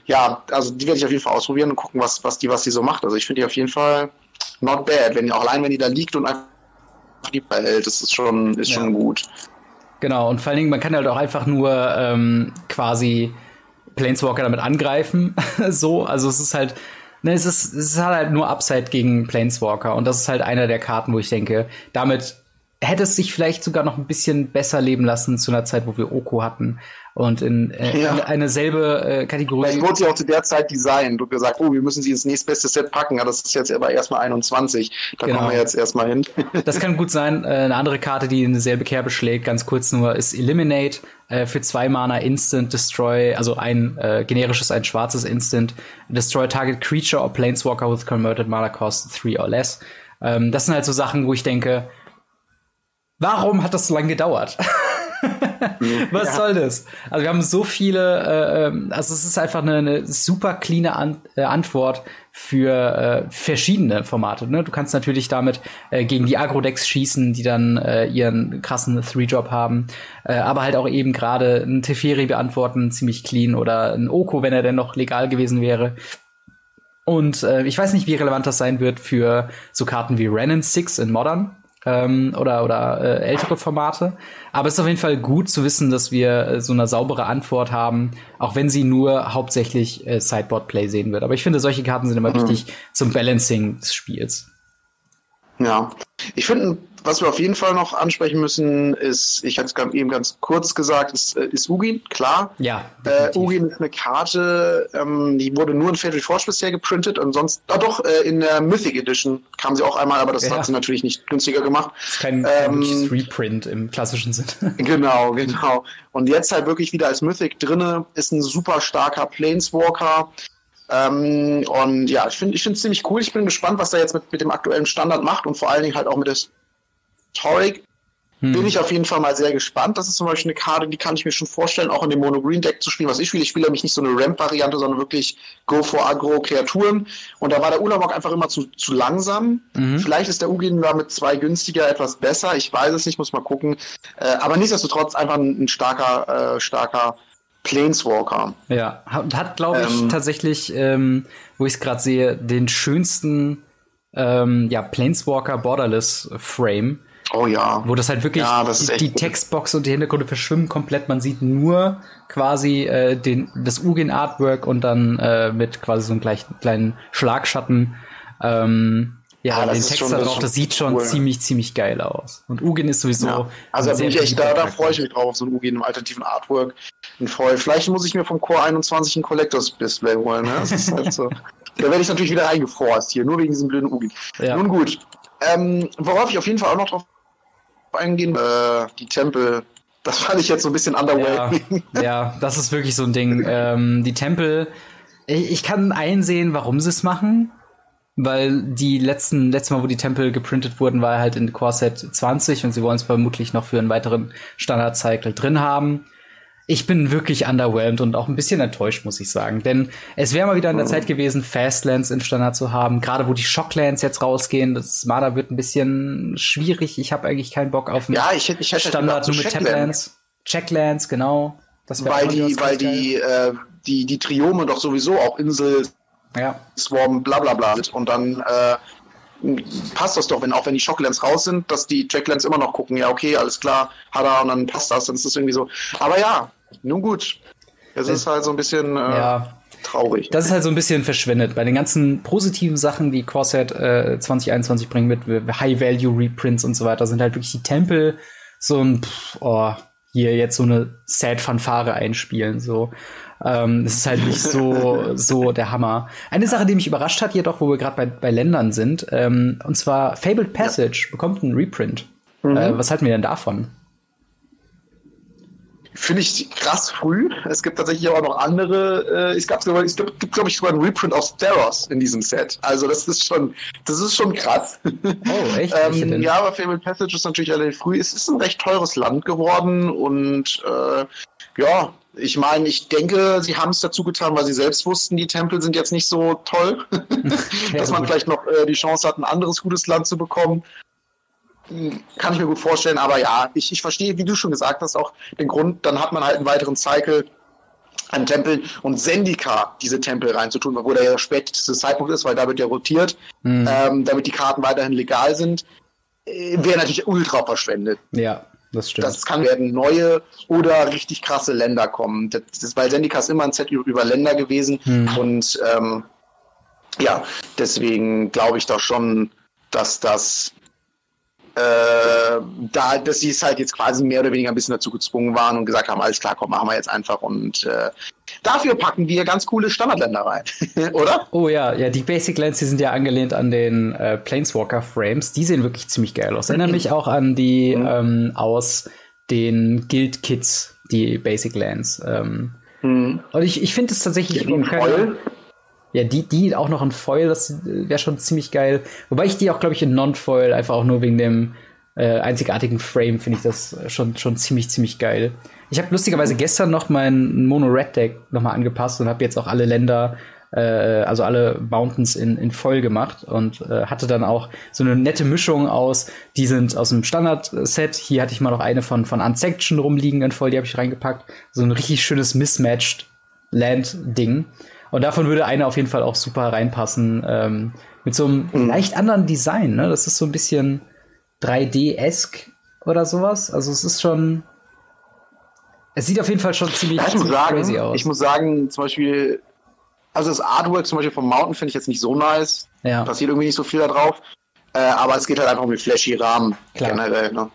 ja, also die werde ich auf jeden Fall ausprobieren und gucken, was, was, die, was die so macht. Also ich finde die auf jeden Fall not bad. Wenn, auch allein wenn die da liegt und einfach die behält, das ist schon, ist ja. schon gut. Genau, und vor allen Dingen, man kann halt auch einfach nur ähm, quasi Planeswalker damit angreifen. so, also es ist halt Ne, es ist, es ist halt nur Upside gegen Planeswalker und das ist halt einer der Karten, wo ich denke, damit hätte es sich vielleicht sogar noch ein bisschen besser leben lassen zu einer Zeit, wo wir Oko hatten und in, äh, ja. in eine selbe äh, Kategorie. Vielleicht wurde sie auch zu der Zeit designt und gesagt, oh, wir müssen sie ins nächstbeste Set packen. Ja, das ist jetzt aber erstmal 21. Da genau. kommen wir jetzt erstmal hin. das kann gut sein. Äh, eine andere Karte, die in dieselbe Kerbe schlägt, ganz kurz nur, ist Eliminate äh, für zwei Mana Instant Destroy, also ein äh, generisches, ein schwarzes Instant. Destroy Target Creature or Planeswalker with Converted Mana Cost 3 or less. Ähm, das sind halt so Sachen, wo ich denke, warum hat das so lange gedauert? Was ja. soll das? Also wir haben so viele, äh, ähm, also es ist einfach eine, eine super cleane An äh, Antwort für äh, verschiedene Formate. Ne? Du kannst natürlich damit äh, gegen die Agro-Decks schießen, die dann äh, ihren krassen Three-Drop haben, äh, aber halt auch eben gerade ein Teferi beantworten, ziemlich clean, oder ein Oko, wenn er denn noch legal gewesen wäre. Und äh, ich weiß nicht, wie relevant das sein wird für so Karten wie Renin 6 in Modern ähm, oder, oder äh, ältere Formate. Aber es ist auf jeden Fall gut zu wissen, dass wir äh, so eine saubere Antwort haben, auch wenn sie nur hauptsächlich äh, Sideboard-Play sehen wird. Aber ich finde, solche Karten sind immer mhm. wichtig zum Balancing des Spiels. Ja, ich finde was wir auf jeden Fall noch ansprechen müssen, ist, ich hatte es eben ganz kurz gesagt, ist, äh, ist Ugin, klar. Ja. Äh, Ugin ist eine Karte, ähm, die wurde nur in Fatal Forge bisher geprintet und sonst, ah doch, äh, in der Mythic Edition kam sie auch einmal, aber das ja. hat sie natürlich nicht günstiger gemacht. Das ist kein, ähm, Reprint im klassischen Sinne. Genau, genau. Und jetzt halt wirklich wieder als Mythic drinne, ist ein super starker Planeswalker. Ähm, und ja, ich finde ich finde es ziemlich cool. Ich bin gespannt, was er jetzt mit, mit dem aktuellen Standard macht und vor allen Dingen halt auch mit der Historic hm. bin ich auf jeden Fall mal sehr gespannt. Das ist zum Beispiel eine Karte, die kann ich mir schon vorstellen, auch in dem Mono-Green-Deck zu spielen. Was ich spiele, ich spiele nämlich nicht so eine Ramp-Variante, sondern wirklich Go for Agro-Kreaturen. Und da war der Ulamog einfach immer zu, zu langsam. Mhm. Vielleicht ist der Ugin da mit zwei günstiger etwas besser. Ich weiß es nicht, muss mal gucken. Äh, aber nichtsdestotrotz einfach ein, ein starker, äh, starker Planeswalker. Ja, hat, hat glaube ich, ähm, tatsächlich, ähm, wo ich es gerade sehe, den schönsten ähm, ja, Planeswalker Borderless Frame. Oh ja. Wo das halt wirklich, ja, das die, die Textbox und die Hintergründe verschwimmen komplett. Man sieht nur quasi äh, den, das Ugin Artwork und dann äh, mit quasi so einem gleich, kleinen Schlagschatten. Ähm, ja, ja den Text schon, da drauf, das, sieht schon cool. ziemlich, ziemlich geil aus. Und Ugin ist sowieso. Ja. Also da bin ich echt, da, da freue ich mich drauf, auf so ein Ugin im alternativen Artwork. Und voll. Vielleicht muss ich mir vom Core 21 ein Collectors Display holen. Ne? Das ist halt so. da werde ich natürlich wieder eingeforst hier, nur wegen diesem blöden Ugin. Ja. Nun gut. Ähm, worauf ich auf jeden Fall auch noch drauf eingehen. Äh, die Tempel, das fand ich jetzt so ein bisschen underwhelming. Ja, ja das ist wirklich so ein Ding. Ähm, die Tempel, ich, ich kann einsehen, warum sie es machen. Weil die letzten, letztes Mal, wo die Tempel geprintet wurden, war halt in Core Set 20 und sie wollen es vermutlich noch für einen weiteren Standard-Cycle drin haben ich bin wirklich underwhelmed und auch ein bisschen enttäuscht, muss ich sagen. Denn es wäre mal wieder an der Zeit gewesen, Fastlands im Standard zu haben. Gerade wo die Shocklands jetzt rausgehen, das Mana wird ein bisschen schwierig. Ich habe eigentlich keinen Bock auf einen ja, ich, ich hätte Standard nur mit Taplands. Checklands, genau. Das weil die, weil die, äh, die, die Triome doch sowieso auch Insel, ja. Swarm, bla bla bla sind. Und dann äh, passt das doch, wenn auch wenn die Shocklands raus sind, dass die Checklands immer noch gucken, ja, okay, alles klar, hat er und dann passt das, dann ist das irgendwie so. Aber ja, nun gut. Es ist halt so ein bisschen äh, ja. traurig. Das ist halt so ein bisschen verschwendet. Bei den ganzen positiven Sachen, die Corset äh, 2021 bringen mit High-Value-Reprints und so weiter, sind halt wirklich die Tempel so ein, pff, oh, hier jetzt so eine Sad-Fanfare einspielen, so. Ähm, es ist halt nicht so, so der Hammer. Eine Sache, die mich überrascht hat, jedoch, wo wir gerade bei, bei Ländern sind, ähm, und zwar Fabled Passage ja. bekommt einen Reprint. Mhm. Äh, was halten wir denn davon? Finde ich krass früh. Es gibt tatsächlich aber noch andere. Äh, es gab es gibt, glaube ich, sogar einen Reprint aus Theros in diesem Set. Also das ist schon, das ist schon krass. Oh, echt? ähm, ja, aber Fabled Passage ist natürlich relativ früh. Es ist ein recht teures Land geworden und äh, ja, ich meine, ich denke, sie haben es dazu getan, weil sie selbst wussten, die Tempel sind jetzt nicht so toll, dass man vielleicht noch äh, die Chance hat, ein anderes gutes Land zu bekommen. Hm, kann ich mir gut vorstellen, aber ja, ich, ich verstehe, wie du schon gesagt hast, auch den Grund, dann hat man halt einen weiteren Cycle an Tempeln und Sendika diese Tempel reinzutun, wo der späteste Zeitpunkt ist, weil da wird ja rotiert, mhm. ähm, damit die Karten weiterhin legal sind, äh, wäre natürlich ultra verschwendet. Ja. Das stimmt. Das kann werden neue oder richtig krasse Länder kommen. Das, ist, weil Sendika ist immer ein Set über Länder gewesen hm. und ähm, ja, deswegen glaube ich doch schon, dass das äh, da, dass sie es halt jetzt quasi mehr oder weniger ein bisschen dazu gezwungen waren und gesagt haben, alles klar, komm, machen wir jetzt einfach und äh, dafür packen wir ganz coole Standardländer rein, oder? Oh ja, ja, die Basic Lands, die sind ja angelehnt an den äh, Planeswalker Frames, die sehen wirklich ziemlich geil aus. Erinnern mich auch an die mhm. ähm, aus den Guild Kits, die Basic Lands. Ähm, mhm. Und ich, ich finde es tatsächlich. Ja, die, die auch noch in Foil, das wäre schon ziemlich geil. Wobei ich die auch, glaube ich, in Non-Foil einfach auch nur wegen dem äh, einzigartigen Frame finde ich das schon, schon ziemlich, ziemlich geil. Ich habe lustigerweise gestern noch mein Mono Red Deck nochmal angepasst und habe jetzt auch alle Länder, äh, also alle Mountains in, in voll gemacht und äh, hatte dann auch so eine nette Mischung aus, die sind aus dem Standard-Set. Hier hatte ich mal noch eine von, von Unsection rumliegen in voll, die habe ich reingepackt. So ein richtig schönes Mismatched Land-Ding. Und davon würde eine auf jeden Fall auch super reinpassen. Ähm, mit so einem mhm. leicht anderen Design. Ne? Das ist so ein bisschen 3D-esk oder sowas. Also es ist schon. Es sieht auf jeden Fall schon ziemlich, ich ziemlich sagen, crazy aus. Ich muss sagen, zum Beispiel, also das Artwork zum Beispiel vom Mountain finde ich jetzt nicht so nice. Ja. Passiert irgendwie nicht so viel da drauf. Äh, aber es geht halt einfach um den flashy Rahmen Klar. generell. Ne?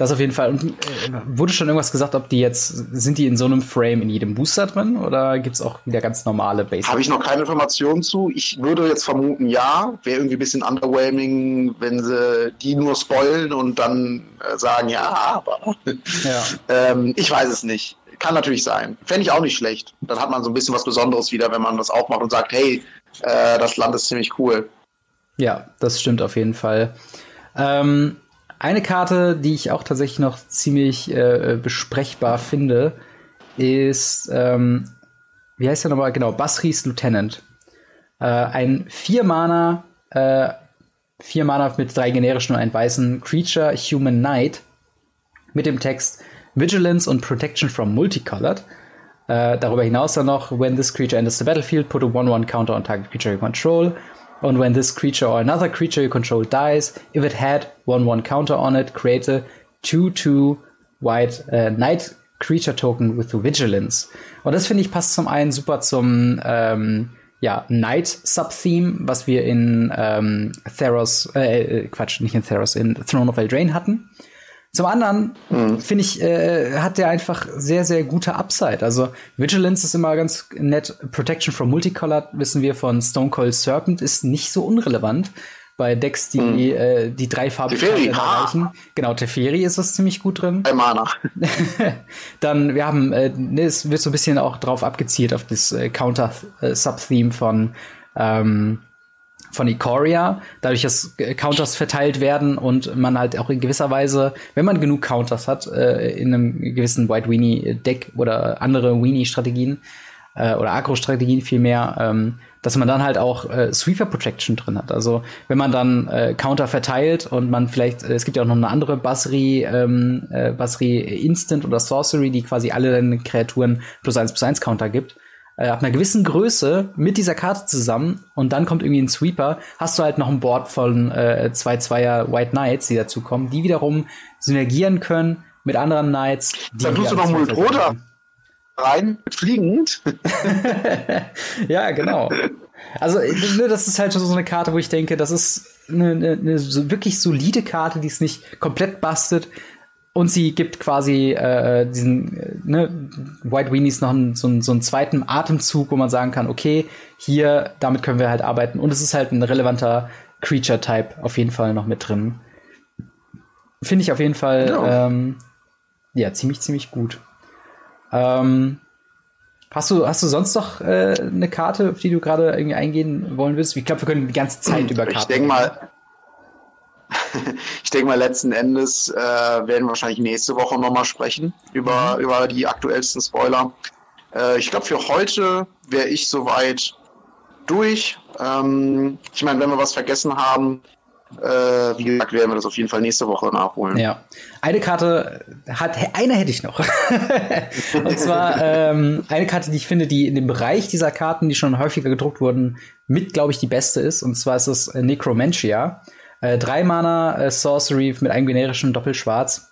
Das auf jeden Fall. Und äh, wurde schon irgendwas gesagt, ob die jetzt, sind die in so einem Frame in jedem Booster drin oder gibt es auch wieder ganz normale Basics? Habe ich noch keine Informationen zu. Ich würde jetzt vermuten, ja. Wäre irgendwie ein bisschen underwhelming, wenn sie die nur spoilen und dann äh, sagen, ja, aber. Ja. ähm, ich weiß es nicht. Kann natürlich sein. Fände ich auch nicht schlecht. Dann hat man so ein bisschen was Besonderes wieder, wenn man das auch macht und sagt, hey, äh, das Land ist ziemlich cool. Ja, das stimmt auf jeden Fall. Ähm, eine Karte, die ich auch tatsächlich noch ziemlich äh, besprechbar finde, ist, ähm, wie heißt der nochmal? Genau, Basris Lieutenant. Äh, ein Vier-Mana, äh, vier Mana mit drei generischen und einem weißen Creature, Human Knight, mit dem Text Vigilance und Protection from Multicolored. Äh, darüber hinaus dann noch, when this creature enters the battlefield, put a 1-1 counter on target creature you control. And when this creature or another creature you control dies, if it had 1-1 counter on it, create a 2-2 white uh, Night Creature Token with Vigilance. Und das finde ich passt zum einen super zum ähm, ja, Night Subtheme, was wir in ähm, Theros, äh, äh, Quatsch, nicht in Theros, in Throne of Eldraine hatten. Zum anderen mhm. finde ich, äh, hat der einfach sehr, sehr gute Upside. Also Vigilance ist immer ganz nett. Protection from Multicolored, wissen wir von Stone Cold Serpent, ist nicht so unrelevant bei Decks, die mhm. äh, die drei Farben erreichen. Genau, Teferi ist das ziemlich gut drin. Bei Mana. Dann, wir haben, äh, ne, es wird so ein bisschen auch drauf abgezielt, auf das äh, Counter-Subtheme von ähm, von Ikoria, dadurch, dass Counters verteilt werden und man halt auch in gewisser Weise, wenn man genug Counters hat, äh, in einem gewissen White Weenie Deck oder andere Weenie Strategien äh, oder Agro Strategien vielmehr, ähm, dass man dann halt auch äh, Sweeper Protection drin hat. Also wenn man dann äh, Counter verteilt und man vielleicht, äh, es gibt ja auch noch eine andere Basri, ähm, äh, Basri Instant oder Sorcery, die quasi alle deine Kreaturen plus eins plus eins Counter gibt äh, ab einer gewissen Größe mit dieser Karte zusammen und dann kommt irgendwie ein Sweeper, hast du halt noch ein Board von äh, zwei Zweier White Knights, die dazukommen, die wiederum synergieren können mit anderen Knights. Dann tust du noch Multroda rein, fliegend. ja, genau. Also, ne, das ist halt so eine Karte, wo ich denke, das ist eine, eine, eine wirklich solide Karte, die es nicht komplett bastet, und sie gibt quasi äh, diesen äh, ne, White Weenies noch einen, so, einen, so einen zweiten Atemzug, wo man sagen kann, okay, hier, damit können wir halt arbeiten. Und es ist halt ein relevanter Creature-Type auf jeden Fall noch mit drin. Finde ich auf jeden Fall ja. Ähm, ja ziemlich, ziemlich gut. Ähm, hast, du, hast du sonst noch äh, eine Karte, auf die du gerade irgendwie eingehen wollen willst? Ich glaube, wir können die ganze Zeit über Karten. Ich denke mal, ich denke mal, letzten Endes äh, werden wir wahrscheinlich nächste Woche nochmal sprechen über, mhm. über die aktuellsten Spoiler. Äh, ich glaube, für heute wäre ich soweit durch. Ähm, ich meine, wenn wir was vergessen haben, äh, wie gesagt, werden wir das auf jeden Fall nächste Woche nachholen. Ja. Eine Karte hat, eine hätte ich noch. Und zwar ähm, eine Karte, die ich finde, die in dem Bereich dieser Karten, die schon häufiger gedruckt wurden, mit, glaube ich, die beste ist. Und zwar ist es Necromantia. Äh, drei Mana äh, Sorcery mit einem generischen Doppelschwarz.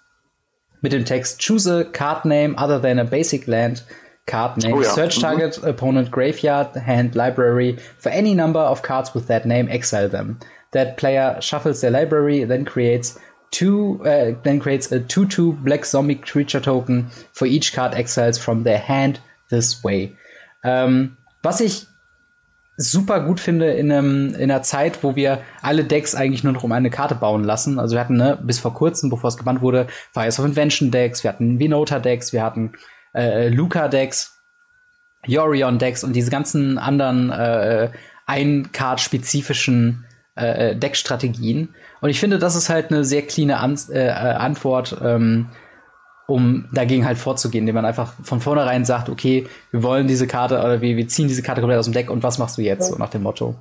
Mit dem Text Choose a card name other than a basic land card name. Oh ja. Search mhm. target mhm. opponent graveyard hand library for any number of cards with that name. Exile them. That player shuffles their library, then creates two, uh, then creates a 2-2 Black Zombie Creature Token for each card exiles from their hand this way. Ähm, was ich super gut finde in, einem, in einer Zeit, wo wir alle Decks eigentlich nur noch um eine Karte bauen lassen. Also wir hatten ne, bis vor kurzem, bevor es gebannt wurde, Fires of Invention Decks, wir hatten Vinota Decks, wir hatten äh, Luca Decks, Yorion Decks und diese ganzen anderen äh, ein-Card-spezifischen äh, Deckstrategien. Und ich finde, das ist halt eine sehr cleane An äh, Antwort, ähm, um dagegen halt vorzugehen, indem man einfach von vornherein sagt, okay, wir wollen diese Karte oder wir, wir ziehen diese Karte komplett aus dem Deck und was machst du jetzt, so nach dem Motto.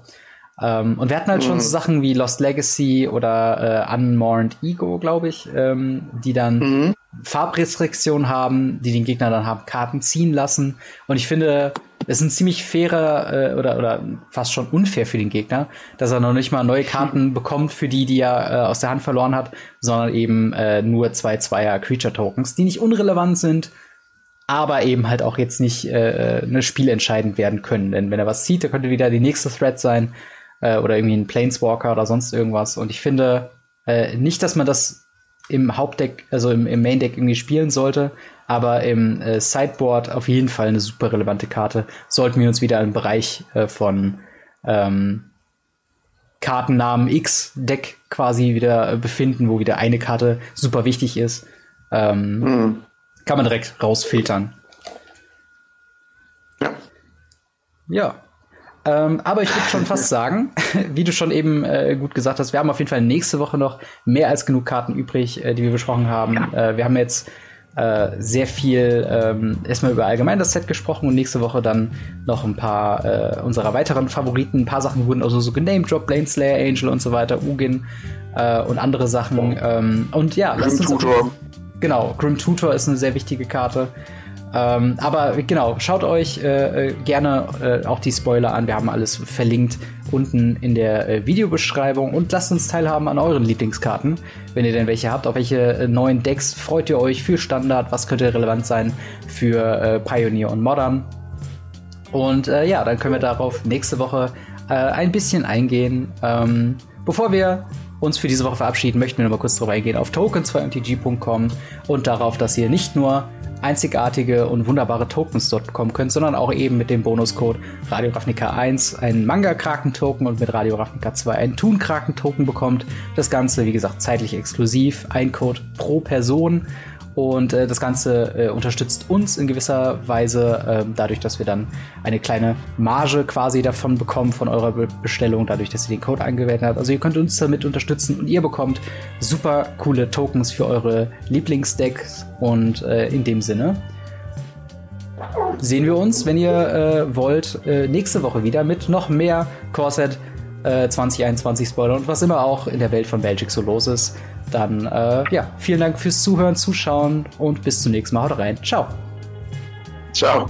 Ähm, und wir hatten halt mhm. schon so Sachen wie Lost Legacy oder äh, Unmourned Ego, glaube ich, ähm, die dann mhm. Farbrestriktionen haben, die den Gegner dann haben Karten ziehen lassen. Und ich finde, es ist ein ziemlich fairer äh, oder, oder fast schon unfair für den Gegner, dass er noch nicht mal neue Karten bekommt für die, die er äh, aus der Hand verloren hat, sondern eben äh, nur zwei Zweier Creature Tokens, die nicht unrelevant sind, aber eben halt auch jetzt nicht äh, ne, spielentscheidend werden können. Denn wenn er was zieht, dann könnte wieder die nächste Threat sein äh, oder irgendwie ein Planeswalker oder sonst irgendwas. Und ich finde äh, nicht, dass man das im Hauptdeck, also im, im Main Deck irgendwie spielen sollte, aber im äh, Sideboard auf jeden Fall eine super relevante Karte. Sollten wir uns wieder im Bereich äh, von ähm, Kartennamen X Deck quasi wieder äh, befinden, wo wieder eine Karte super wichtig ist, ähm, mhm. kann man direkt rausfiltern. Ja. Ja. Ähm, aber ich würde schon fast sagen, wie du schon eben äh, gut gesagt hast, wir haben auf jeden Fall nächste Woche noch mehr als genug Karten übrig, äh, die wir besprochen haben. Ja. Äh, wir haben jetzt äh, sehr viel ähm, erstmal über allgemein das Set gesprochen und nächste Woche dann noch ein paar äh, unserer weiteren Favoriten. Ein paar Sachen wurden also so genamedropped, Drop, Blade Slayer Angel und so weiter, Ugin äh, und andere Sachen. Ähm, und ja, Grim lasst uns. Tutor. Genau, Grim Tutor ist eine sehr wichtige Karte. Ähm, aber genau, schaut euch äh, äh, gerne äh, auch die Spoiler an. Wir haben alles verlinkt unten in der äh, Videobeschreibung und lasst uns teilhaben an euren Lieblingskarten, wenn ihr denn welche habt. Auf welche äh, neuen Decks freut ihr euch für Standard? Was könnte relevant sein für äh, Pioneer und Modern? Und ja, dann können wir darauf nächste Woche ein bisschen eingehen. Ähm, bevor wir uns für diese Woche verabschieden, möchten wir noch mal kurz darauf eingehen auf tokens2mtg.com und darauf, dass ihr nicht nur einzigartige und wunderbare Tokens dort bekommen könnt, sondern auch eben mit dem Bonuscode Radio Ravnica 1 einen Manga-Kraken-Token und mit Radio Ravnica 2 einen Toon-Kraken-Token bekommt. Das Ganze, wie gesagt, zeitlich exklusiv. Ein Code pro Person. Und äh, das Ganze äh, unterstützt uns in gewisser Weise, äh, dadurch, dass wir dann eine kleine Marge quasi davon bekommen von eurer Be Bestellung, dadurch, dass ihr den Code eingewählt habt. Also ihr könnt uns damit unterstützen und ihr bekommt super coole Tokens für eure Lieblingsdecks. Und äh, in dem Sinne sehen wir uns, wenn ihr äh, wollt, äh, nächste Woche wieder mit noch mehr Corset 2021 Spoiler und was immer auch in der Welt von Belgic so los ist. Dann, äh, ja, vielen Dank fürs Zuhören, Zuschauen und bis zum nächsten Mal. Haut rein. Ciao. Ciao.